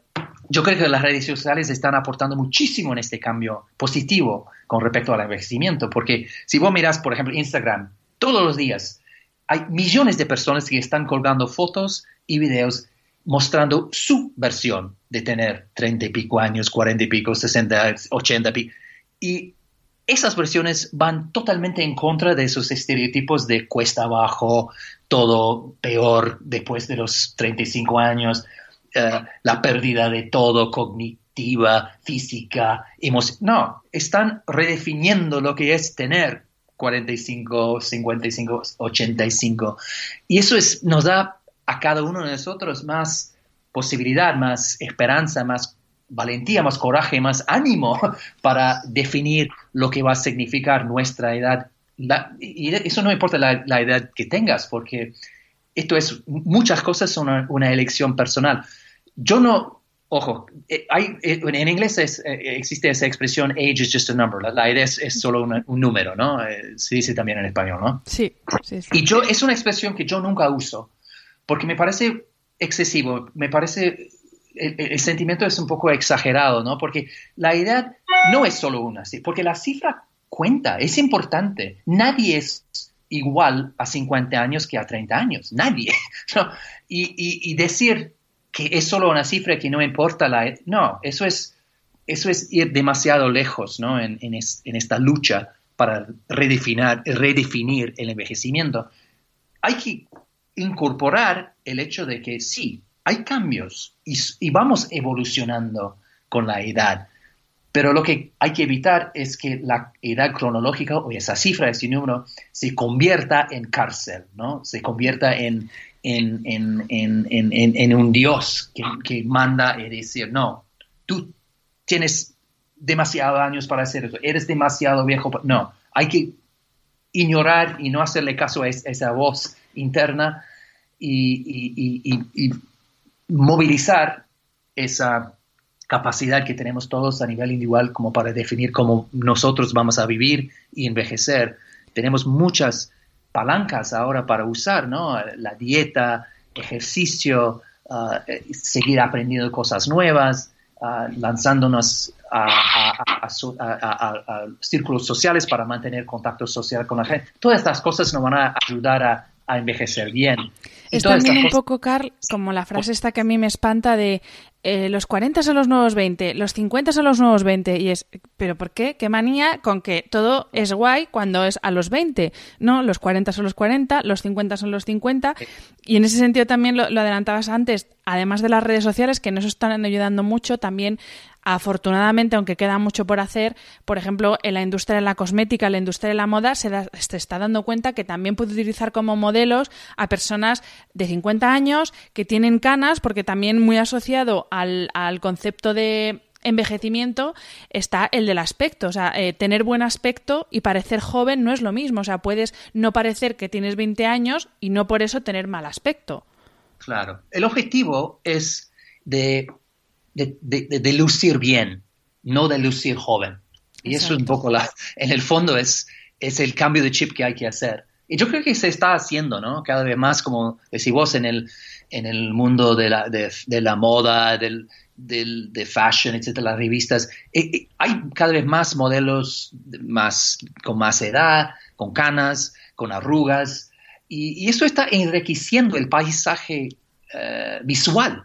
yo creo que las redes sociales están aportando muchísimo en este cambio positivo con respecto al envejecimiento, porque si vos miras, por ejemplo, Instagram, todos los días hay millones de personas que están colgando fotos y videos mostrando su versión de tener 30 y pico años, 40 y pico, 60, 80 y pico. Y esas versiones van totalmente en contra de esos estereotipos de cuesta abajo, todo peor después de los 35 años, eh, la pérdida de todo cognitiva, física, emocional. No, están redefiniendo lo que es tener 45, 55, 85. Y eso es, nos da a cada uno de nosotros más posibilidad, más esperanza, más valentía, más coraje, más ánimo para definir lo que va a significar nuestra edad. y eso no importa la, edad que tengas, porque esto es, muchas cosas son una, elección personal. Yo no, ojo, eh, hay, eh, en inglés es, eh, existe esa expresión age is just a number, la, edad es, solo un número, ¿no? se dice también en español, ¿no? Sí, sí, sí. Y yo, es una expresión que yo nunca uso, porque me parece excesivo, me parece el, sentimiento es un poco exagerado, ¿no? Porque la edad no es solo una, ¿sí? porque la cifra cuenta, es importante. Nadie es igual a 50 años que a 30 años, nadie. Y, decir que es solo una cifra que no importa la edad, no, eso es, eso es ir demasiado lejos, ¿no? En, en esta lucha para redefinir, redefinir el envejecimiento. Hay que incorporar el hecho de que sí, hay cambios y, vamos evolucionando con la edad. Pero lo que hay que evitar es que la edad cronológica o esa cifra, ese número, se convierta en cárcel, ¿no? Se convierta en, en, un Dios que, que, manda y decir, no, tú tienes demasiados años para hacer eso, eres demasiado viejo. No, hay que ignorar y no hacerle caso a esa voz interna y movilizar esa capacidad que tenemos todos a nivel individual como para definir cómo nosotros vamos a vivir y envejecer. Tenemos muchas palancas ahora para usar, ¿no? La dieta, ejercicio, ah, seguir aprendiendo cosas nuevas, uh, lanzándonos a, círculos sociales para mantener contacto social con la gente. Todas estas cosas nos van a ayudar a, envejecer bien. Es también un poco, Carl, como la frase esta que a mí me espanta de eh, los 40 son los nuevos 20, los 50 son los nuevos 20. Y es, ¿pero por qué? ¿Qué manía con que todo es guay cuando es a los 20? No, los 40 son los 40, los 50 son los 50. Y en ese sentido también lo, lo adelantabas antes, además de las redes sociales, que nos están ayudando mucho, también Afortunadamente, aunque queda mucho por hacer, por ejemplo, en la industria de la cosmética, en la industria de la moda, se, está dando cuenta que también puede utilizar como modelos a personas de 50 años que tienen canas, porque también muy asociado al, concepto de envejecimiento está el del aspecto. O sea, eh, tener buen aspecto y parecer joven no es lo mismo. O sea, puedes no parecer que tienes 20 años y no por eso tener mal aspecto. Claro. El objetivo es de de, lucir bien, no de lucir joven. Y eso es un poco la, en el fondo es, es el cambio de chip que hay que hacer. Y yo creo que se está haciendo, ¿no? Cada vez más, como decís vos, en el, en el mundo de la, de, la moda, del, del, de fashion, etcétera, las revistas, eh, eh, hay cada vez más modelos más, con más edad, con canas, con arrugas, y, eso está enriqueciendo el paisaje eh, visual,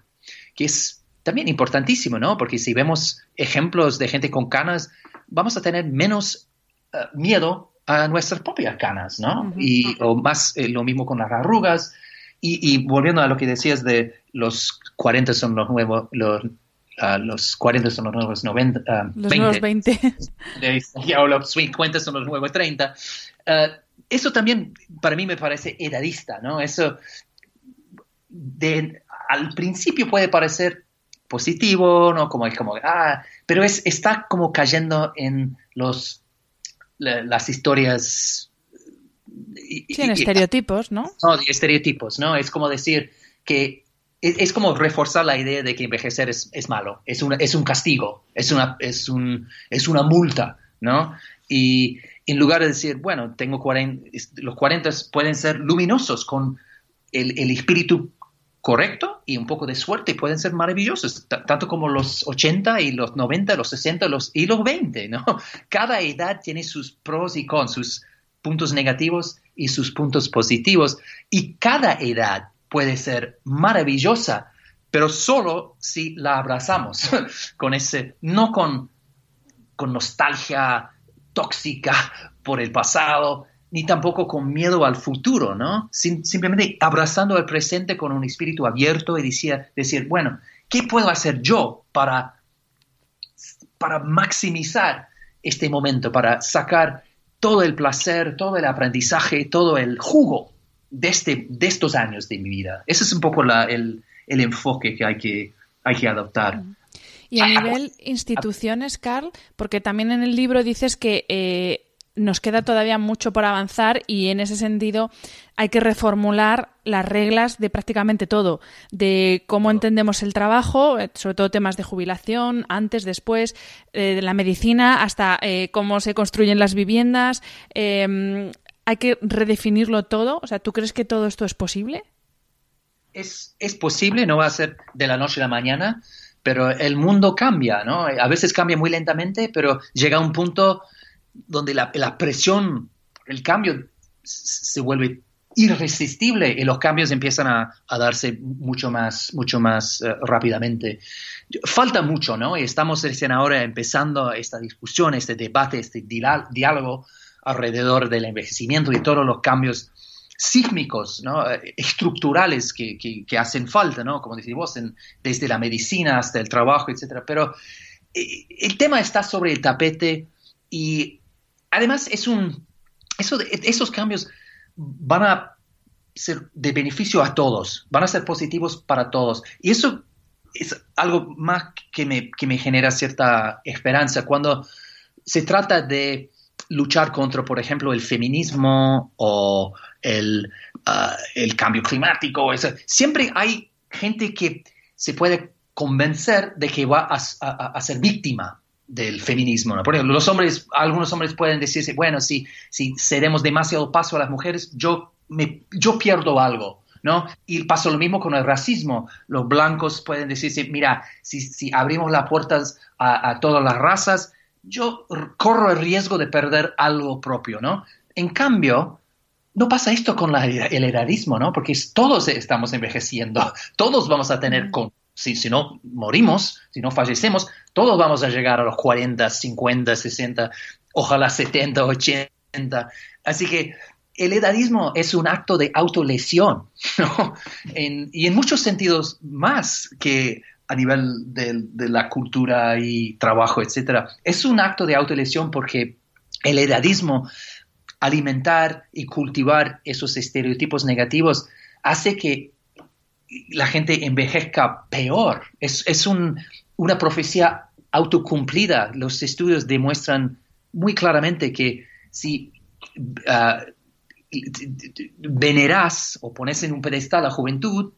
que es también importantísimo, ¿no? Porque si vemos ejemplos de gente con canas, vamos a tener menos eh, miedo a nuestras propias canas, ¿no? Y o más eh, lo mismo con las arrugas. Y, volviendo a lo que decías de los 40 son los nuevos, los, uh, los 40 son los nuevos 90, uh, los 20. nuevos 20. o los 50 son los nuevos 30. Uh, eso también para mí me parece edadista, ¿no? Eso de, al principio puede parecer positivo, ¿no? Como, como ah, pero es, está como cayendo en los, las historias. Sí, en estereotipos, ¿no? No, estereotipos, ¿no? Es como decir que es, como reforzar la idea de que envejecer es, es malo, es, una, es un castigo, es una, es, un, es una multa, ¿no? Y en lugar de decir, bueno, tengo 40, los 40 pueden ser luminosos con el, el espíritu correcto y un poco de suerte pueden ser maravillosos, tanto como los 80 y los 90, los 60 los, y los 20, ¿no? Cada edad tiene sus pros y cons, sus puntos negativos y sus puntos positivos, y cada edad puede ser maravillosa, pero solo si la abrazamos con ese, no con, con nostalgia tóxica por el pasado, ni tampoco con miedo al futuro, ¿no? simplemente abrazando el presente con un espíritu abierto y decir, decir, bueno, ¿qué puedo hacer yo para, para maximizar este momento, para sacar todo el placer, todo el aprendizaje, todo el jugo de, este, de estos años de mi vida? Ese es un poco el, enfoque que hay que, hay que adoptar. Y a nivel instituciones, Carl, porque también en el libro dices que eh, nos queda todavía mucho por avanzar y en ese sentido hay que reformular las reglas de prácticamente todo, de cómo entendemos el trabajo, eh, sobre todo temas de jubilación, antes, después, eh, de la medicina, hasta eh, cómo se construyen las viviendas. Em, hay que redefinirlo todo. O sea, ¿tú crees que todo esto es posible? Es, es posible, no va a ser de la noche a la mañana, pero el mundo cambia, ¿no? A veces cambia muy lentamente, pero llega a un punto donde la, presión, el cambio se vuelve irresistible y los cambios empiezan a, darse mucho más, mucho más eh, rápidamente. Falta mucho, ¿no? Y estamos recién ahora empezando esta discusión, este debate, este diálogo alrededor del envejecimiento y todos los cambios sísmicos, ¿no? estructurales que, que, hacen falta, ¿no? como decís vos, desde la medicina hasta el trabajo, etc. Pero eh, el tema está sobre el tapete y además, es un, eso, esos cambios van a ser de beneficio a todos, van a ser positivos para todos. Y eso es algo más que me, que me genera cierta esperanza cuando se trata de luchar contra, por ejemplo, el feminismo o el, ah, el cambio climático. Siempre hay gente que se puede convencer de que va a, a ser víctima del feminismo. Por ejemplo, los hombres, algunos hombres pueden decirse, bueno, si, si cedemos demasiado paso a las mujeres, yo, me, yo pierdo algo. ¿No? Y pasa lo mismo con el racismo. Los blancos pueden decirse, mira, si, si abrimos las puertas a, todas las razas, yo corro el riesgo de perder algo propio, ¿no? En cambio, no pasa esto con el edadismo, ¿no? Porque todos estamos envejeciendo, todos vamos a tener con, si, si no morimos, si no fallecemos, todos vamos a llegar a los 40, 50, 60, ojalá 70, 80. Así que el edadismo es un acto de autolesión, ¿no? y en muchos sentidos más que a nivel de, de, la cultura y trabajo, etc. Es un acto de autolesión porque el edadismo, alimentar y cultivar esos estereotipos negativos, hace que la gente envejezca peor. Es, es un, una profecía autocumplida. Los estudios demuestran muy claramente que si uh, veneras o pones en un pedestal la juventud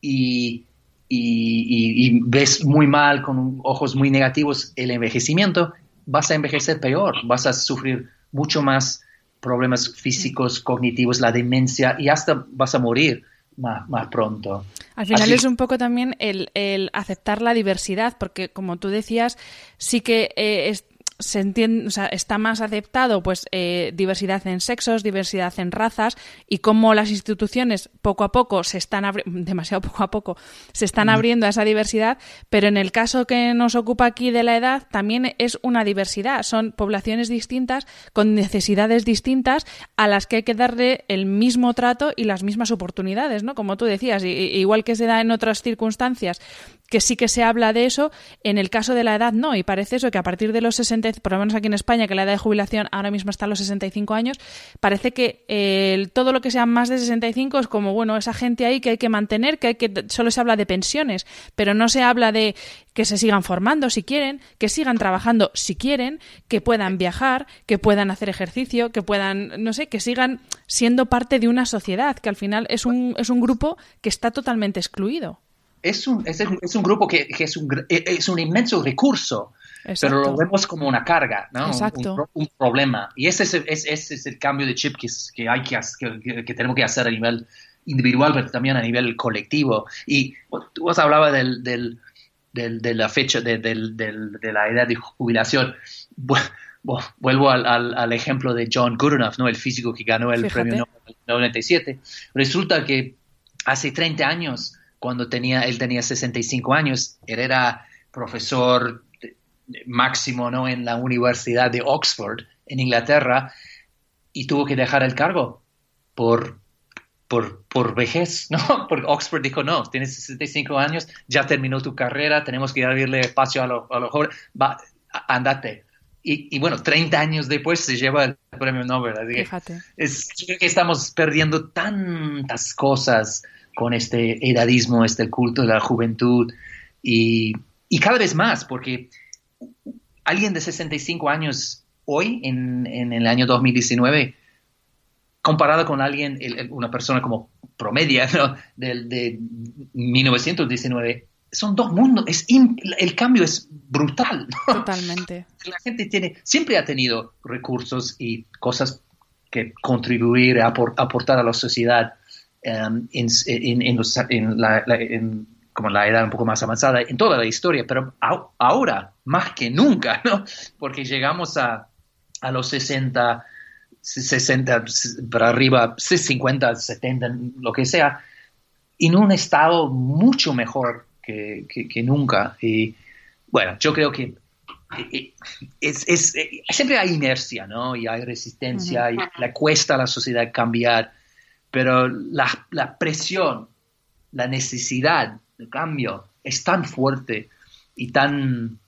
y, y, ves muy mal, con ojos muy negativos el envejecimiento, vas a envejecer peor, vas a sufrir mucho más problemas físicos, cognitivos, la demencia y hasta vas a morir más, pronto. Al final es un poco también el, el, aceptar la diversidad, porque como tú decías, sí que eh, es, se entiende, o sea, está más aceptado pues eh, diversidad en sexos, diversidad en razas y cómo las instituciones poco a poco se están demasiado poco a poco se están abriendo a esa diversidad, pero en el caso que nos ocupa aquí de la edad también es una diversidad, son poblaciones distintas con necesidades distintas a las que hay que darle el mismo trato y las mismas oportunidades, ¿no? Como tú decías, igual que se da en otras circunstancias que sí que se habla de eso, en el caso de la edad no, y parece eso que a partir de los 60, por lo menos aquí en España, que la edad de jubilación ahora mismo está a los 65 años, parece que eh, todo lo que sea más de 65 es como, bueno, esa gente ahí que hay que mantener, que hay que, solo se habla de pensiones, pero no se habla de que se sigan formando si quieren, que sigan trabajando si quieren, que puedan viajar, que puedan hacer ejercicio, que puedan, no sé, que sigan siendo parte de una sociedad, que al final es un, es un grupo que está totalmente excluido es un, es, es un grupo que, que, es, un, es un inmenso recurso, pero lo vemos como una carga, ¿no? Un, un, problema. Y ese es, el, ese es el cambio de chip que, que, hay que, que, que, tenemos que hacer a nivel individual, pero también a nivel colectivo. Y tú has hablado del, del, del, de la fecha, de, del, de la edad de jubilación. vuelvo al, al, al, ejemplo de John Goodenough, ¿no? el físico que ganó el premio Nobel en 97. Resulta que hace 30 años cuando tenía, él tenía 65 años, él era profesor máximo ¿no? en la Universidad de Oxford, en Inglaterra, y tuvo que dejar el cargo por, por, por vejez, ¿no? Porque Oxford dijo, no, tienes 65 años, ya terminó tu carrera, tenemos que abrirle espacio a los a lo jóvenes, va, andate. Y, y, bueno, 30 años después se lleva el premio Nobel. Fíjate. Es, yo creo que estamos perdiendo tantas cosas con este edadismo, este culto de la juventud y, y cada vez más, porque alguien de 65 años hoy, en, en el año 2019, comparado con alguien, una persona como promedia ¿no? de, de 1919, son dos mundos, es el cambio es brutal. Totalmente. La gente tiene, siempre ha tenido recursos y cosas que contribuir, a aportar a la sociedad um, en, en, en, los, la, la, como la edad un poco más avanzada en toda la historia, pero ahora más que nunca, ¿no? Porque llegamos a, a los 60, 60 para arriba, 50, 70, lo que sea, en un estado mucho mejor que, que, nunca. Y bueno, yo creo que eh, eh, es, es, eh, siempre hay inercia, ¿no? Y hay resistencia, y le cuesta a la sociedad cambiar, pero la, la presión, la necesidad de cambio es tan fuerte y tan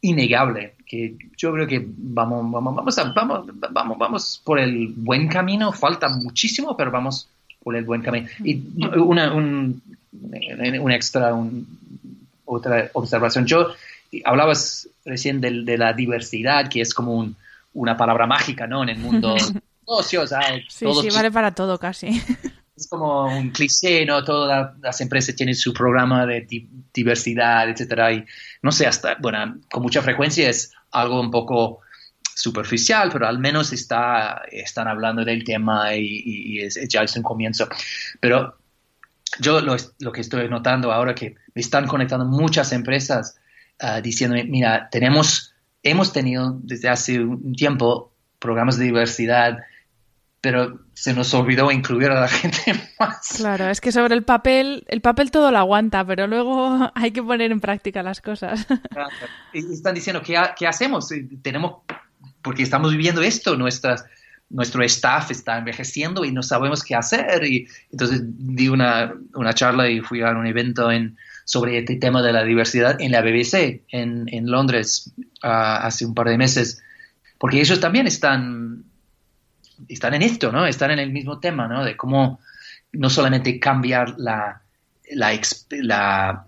innegable que yo creo que vamos, vamos, vamos, vamos, vamos, vamos por el buen camino, falta muchísimo, pero vamos por el buen camino. Y una, un, un extra, otra observación. Yo hablabas recién de, de, la diversidad, que es como un, una palabra mágica, ¿no? En el mundo Sí, sí, vale para todo casi. Es como un cliché, ¿no? Todas las empresas tienen su programa de diversidad, etcétera. Y no sé, hasta, bueno, con mucha frecuencia es algo un poco superficial, pero al menos está, están hablando del tema y, y es, ya es un comienzo. Pero yo lo, lo, que estoy notando ahora que me están conectando muchas empresas uh, diciéndome, mira, tenemos, hemos tenido desde hace un tiempo programas de diversidad, pero se nos olvidó incluir a la gente más. Claro, es que sobre el papel, el papel todo lo aguanta, pero luego hay que poner en práctica las cosas. Claro. Y están diciendo, ¿qué, ¿qué, hacemos? Tenemos, porque estamos viviendo esto, nuestras, nuestro staff está envejeciendo y no sabemos qué hacer. Y entonces di una, una charla y fui a un evento en, sobre este tema de la diversidad en la BBC en, en Londres uh, hace un par de meses, porque ellos también están están en esto, ¿no? Están en el mismo tema, ¿no? De cómo no solamente cambiar la, la,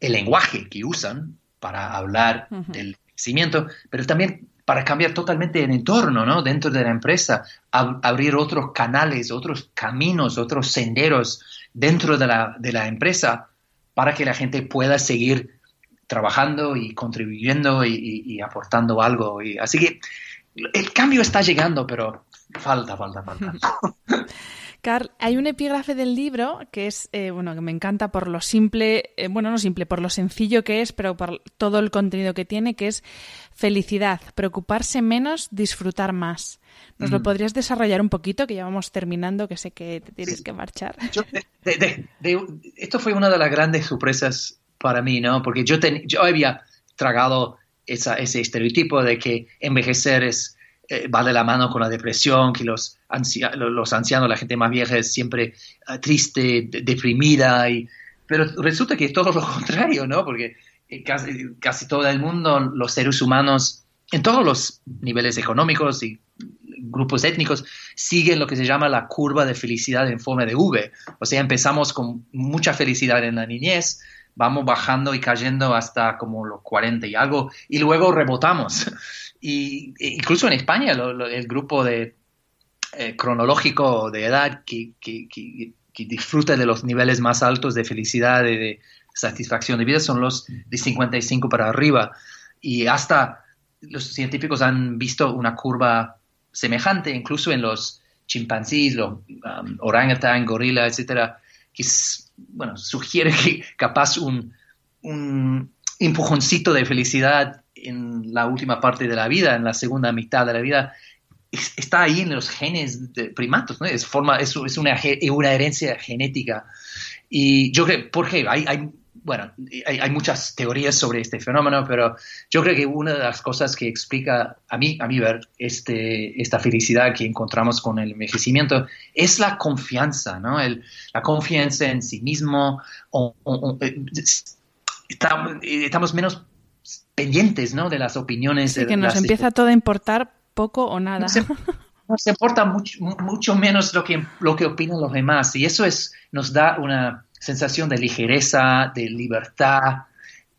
el lenguaje que usan para hablar del crecimiento, pero también para cambiar totalmente el entorno, ¿no? Dentro de la empresa, abrir otros canales, otros caminos, otros senderos dentro de la, de la empresa para que la gente pueda seguir trabajando y contribuyendo y, y aportando algo. Y, así que el cambio está llegando, pero Falta, falta, falta. Carl, hay un epígrafe del libro que es, eh, bueno, que me encanta por lo simple, eh, bueno, no simple, por lo sencillo que es, pero por todo el contenido que tiene, que es felicidad, preocuparse menos, disfrutar más. ¿Nos lo podrías desarrollar un poquito, que ya vamos terminando, que sé que te tienes que marchar? esto fue una de las grandes sorpresas para mí, ¿no? Porque yo, yo había tragado esa, ese estereotipo de que envejecer es eh, la mano con la depresión, que los, ancianos, la gente más vieja es siempre uh, triste, deprimida, y, pero resulta que es todo lo contrario, ¿no? Porque eh, casi, casi todo el mundo, los seres humanos, en todos los niveles económicos y grupos étnicos, siguen lo que se llama la curva de felicidad en forma de V. O sea, empezamos con mucha felicidad en la niñez, vamos bajando y cayendo hasta como los 40 y algo, y luego rebotamos. Y e incluso en España, el grupo de, eh, cronológico de edad que, que, que, disfruta de los niveles más altos de felicidad y de satisfacción de vida son los de 55 para arriba. Y hasta los científicos han visto una curva semejante, incluso en los chimpancés, los um, orangutan, gorila, etcétera, que bueno, sugiere que capaz un, un empujoncito de felicidad en la última parte de la vida, en la segunda mitad de la vida, está ahí en los genes de primatos, ¿no? Es, forma, es, es una, una, herencia genética. Y yo creo, ¿por qué? Hay, hay bueno, hay, muchas teorías sobre este fenómeno, pero yo creo que una de las cosas que explica a mí, a mí ver este, esta felicidad que encontramos con el envejecimiento es la confianza, ¿no? El, la confianza en sí mismo. Eh, estamos, menos pendientes, ¿no? De las opiniones. Sí, que nos empieza todo a importar poco o nada. Nos, importa mucho, mucho menos lo que, lo que opinan los demás y eso es, nos da una sensación de ligereza, de libertad,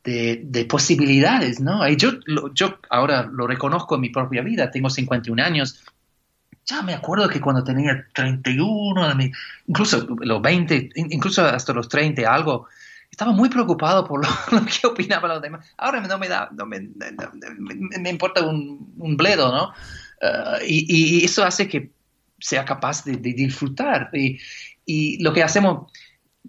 de, posibilidades, ¿no? Y yo, yo ahora lo reconozco en mi propia vida, tengo 51 años, ya me acuerdo que cuando tenía 31, incluso los 20, incluso hasta los 30, algo, estaba muy preocupado por lo, que opinaban los demás. Ahora no me da, no me, me, importa un, un, bledo, ¿no? Eh, y, eso hace que sea capaz de, disfrutar. Y, y, lo que hacemos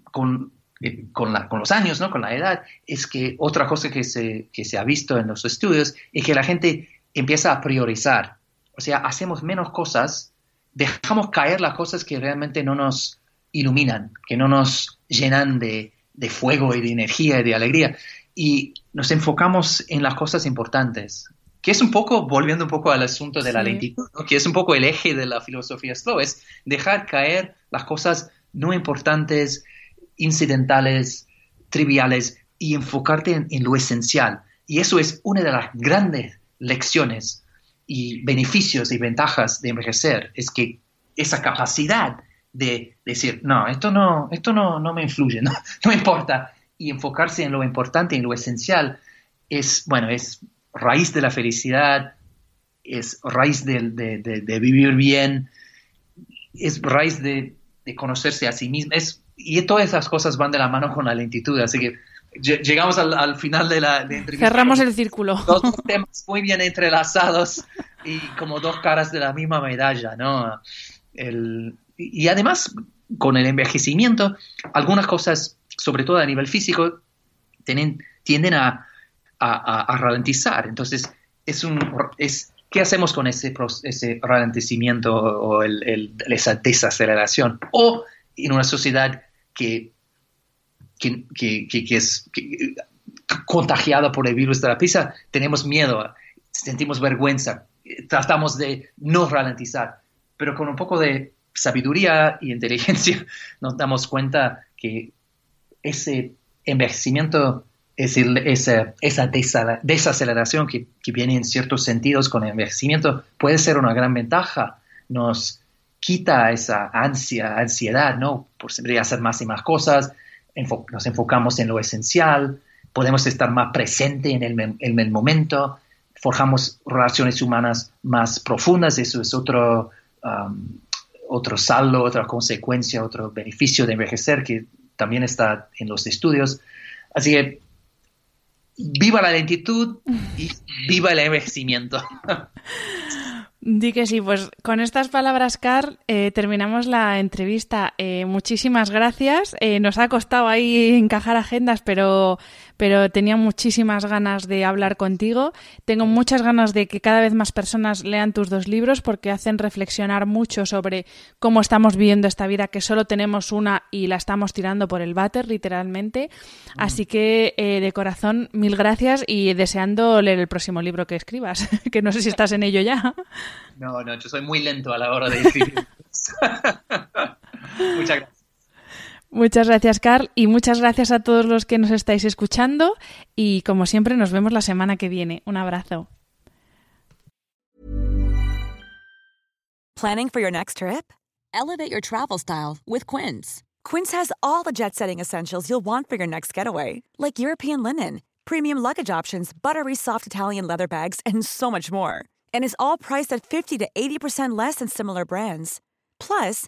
con, eh, con, la, con, los años, ¿no? con la edad, es que otra cosa que se, que se ha visto en los estudios es que la gente empieza a priorizar. O sea, hacemos menos cosas, dejamos caer las cosas que realmente no nos iluminan, que no nos llenan de, de fuego y de energía y de alegría. Y nos enfocamos en las cosas importantes, que es un poco, volviendo un poco al asunto de la lentitud, que es un poco el eje de la filosofía slow, es dejar caer las cosas no importantes, incidentales, triviales, y enfocarte en, lo esencial. Y eso es una de las grandes lecciones y beneficios y ventajas de envejecer, es que esa capacidad de decir, no, esto no, esto no, no me influye, no, no importa, y enfocarse en lo importante, en lo esencial, es, bueno, es raíz de la felicidad, es raíz de, vivir bien, es raíz de, conocerse a sí mismo. Y todas esas cosas van de la mano con la lentitud. Así que llegamos al, final de la entrevista. Cerramos el círculo. Dos temas muy bien entrelazados y como dos caras de la misma medalla, ¿no? y además, con el envejecimiento, algunas cosas, sobre todo a nivel físico, tienden a, a, ralentizar. Entonces, es un, es, ¿qué hacemos con ese, ese ralentizamiento o esa desaceleración? O en una sociedad que, que, que, es contagiada por el virus de la pizza, tenemos miedo, sentimos vergüenza, tratamos de no ralentizar, pero con un poco de sabiduría y inteligencia nos damos cuenta que ese envejecimiento es esa, esa desaceleración que, que, viene en ciertos sentidos con el envejecimiento puede ser una gran ventaja. Nos quita esa ansia, ansiedad, ¿no? Por siempre hacer más y más cosas, nos enfocamos en lo esencial, podemos estar más presente en el, en el momento, forjamos relaciones humanas más profundas, eso es otro, otro saldo, otra consecuencia, otro beneficio de envejecer que también está en los estudios. Así que viva la lentitud y viva el envejecimiento. Di que sí, pues con estas palabras, Carl, eh, terminamos la entrevista. Eh, muchísimas gracias. Eh, nos ha costado ahí encajar agendas, pero pero tenía muchísimas ganas de hablar contigo. Tengo muchas ganas de que cada vez más personas lean tus dos libros porque hacen reflexionar mucho sobre cómo estamos viviendo esta vida, que solo tenemos una y la estamos tirando por el váter, literalmente. Así que, eh, de corazón, mil gracias y deseando leer el próximo libro que escribas, que no sé si estás en ello ya. No, no, yo soy muy lento a la hora de escribir. Muchas gracias. Muchas gracias, Carl, y muchas gracias a todos los que nos estáis escuchando. Y como siempre, nos vemos la semana que viene. Un abrazo. Planning for your next trip? Elevate your travel style with Quince. Quince has all the jet-setting essentials you'll want for your next getaway, like European linen, premium luggage options, buttery soft Italian leather bags, and so much more. And is all priced at 50 to 80% less than similar brands. Plus,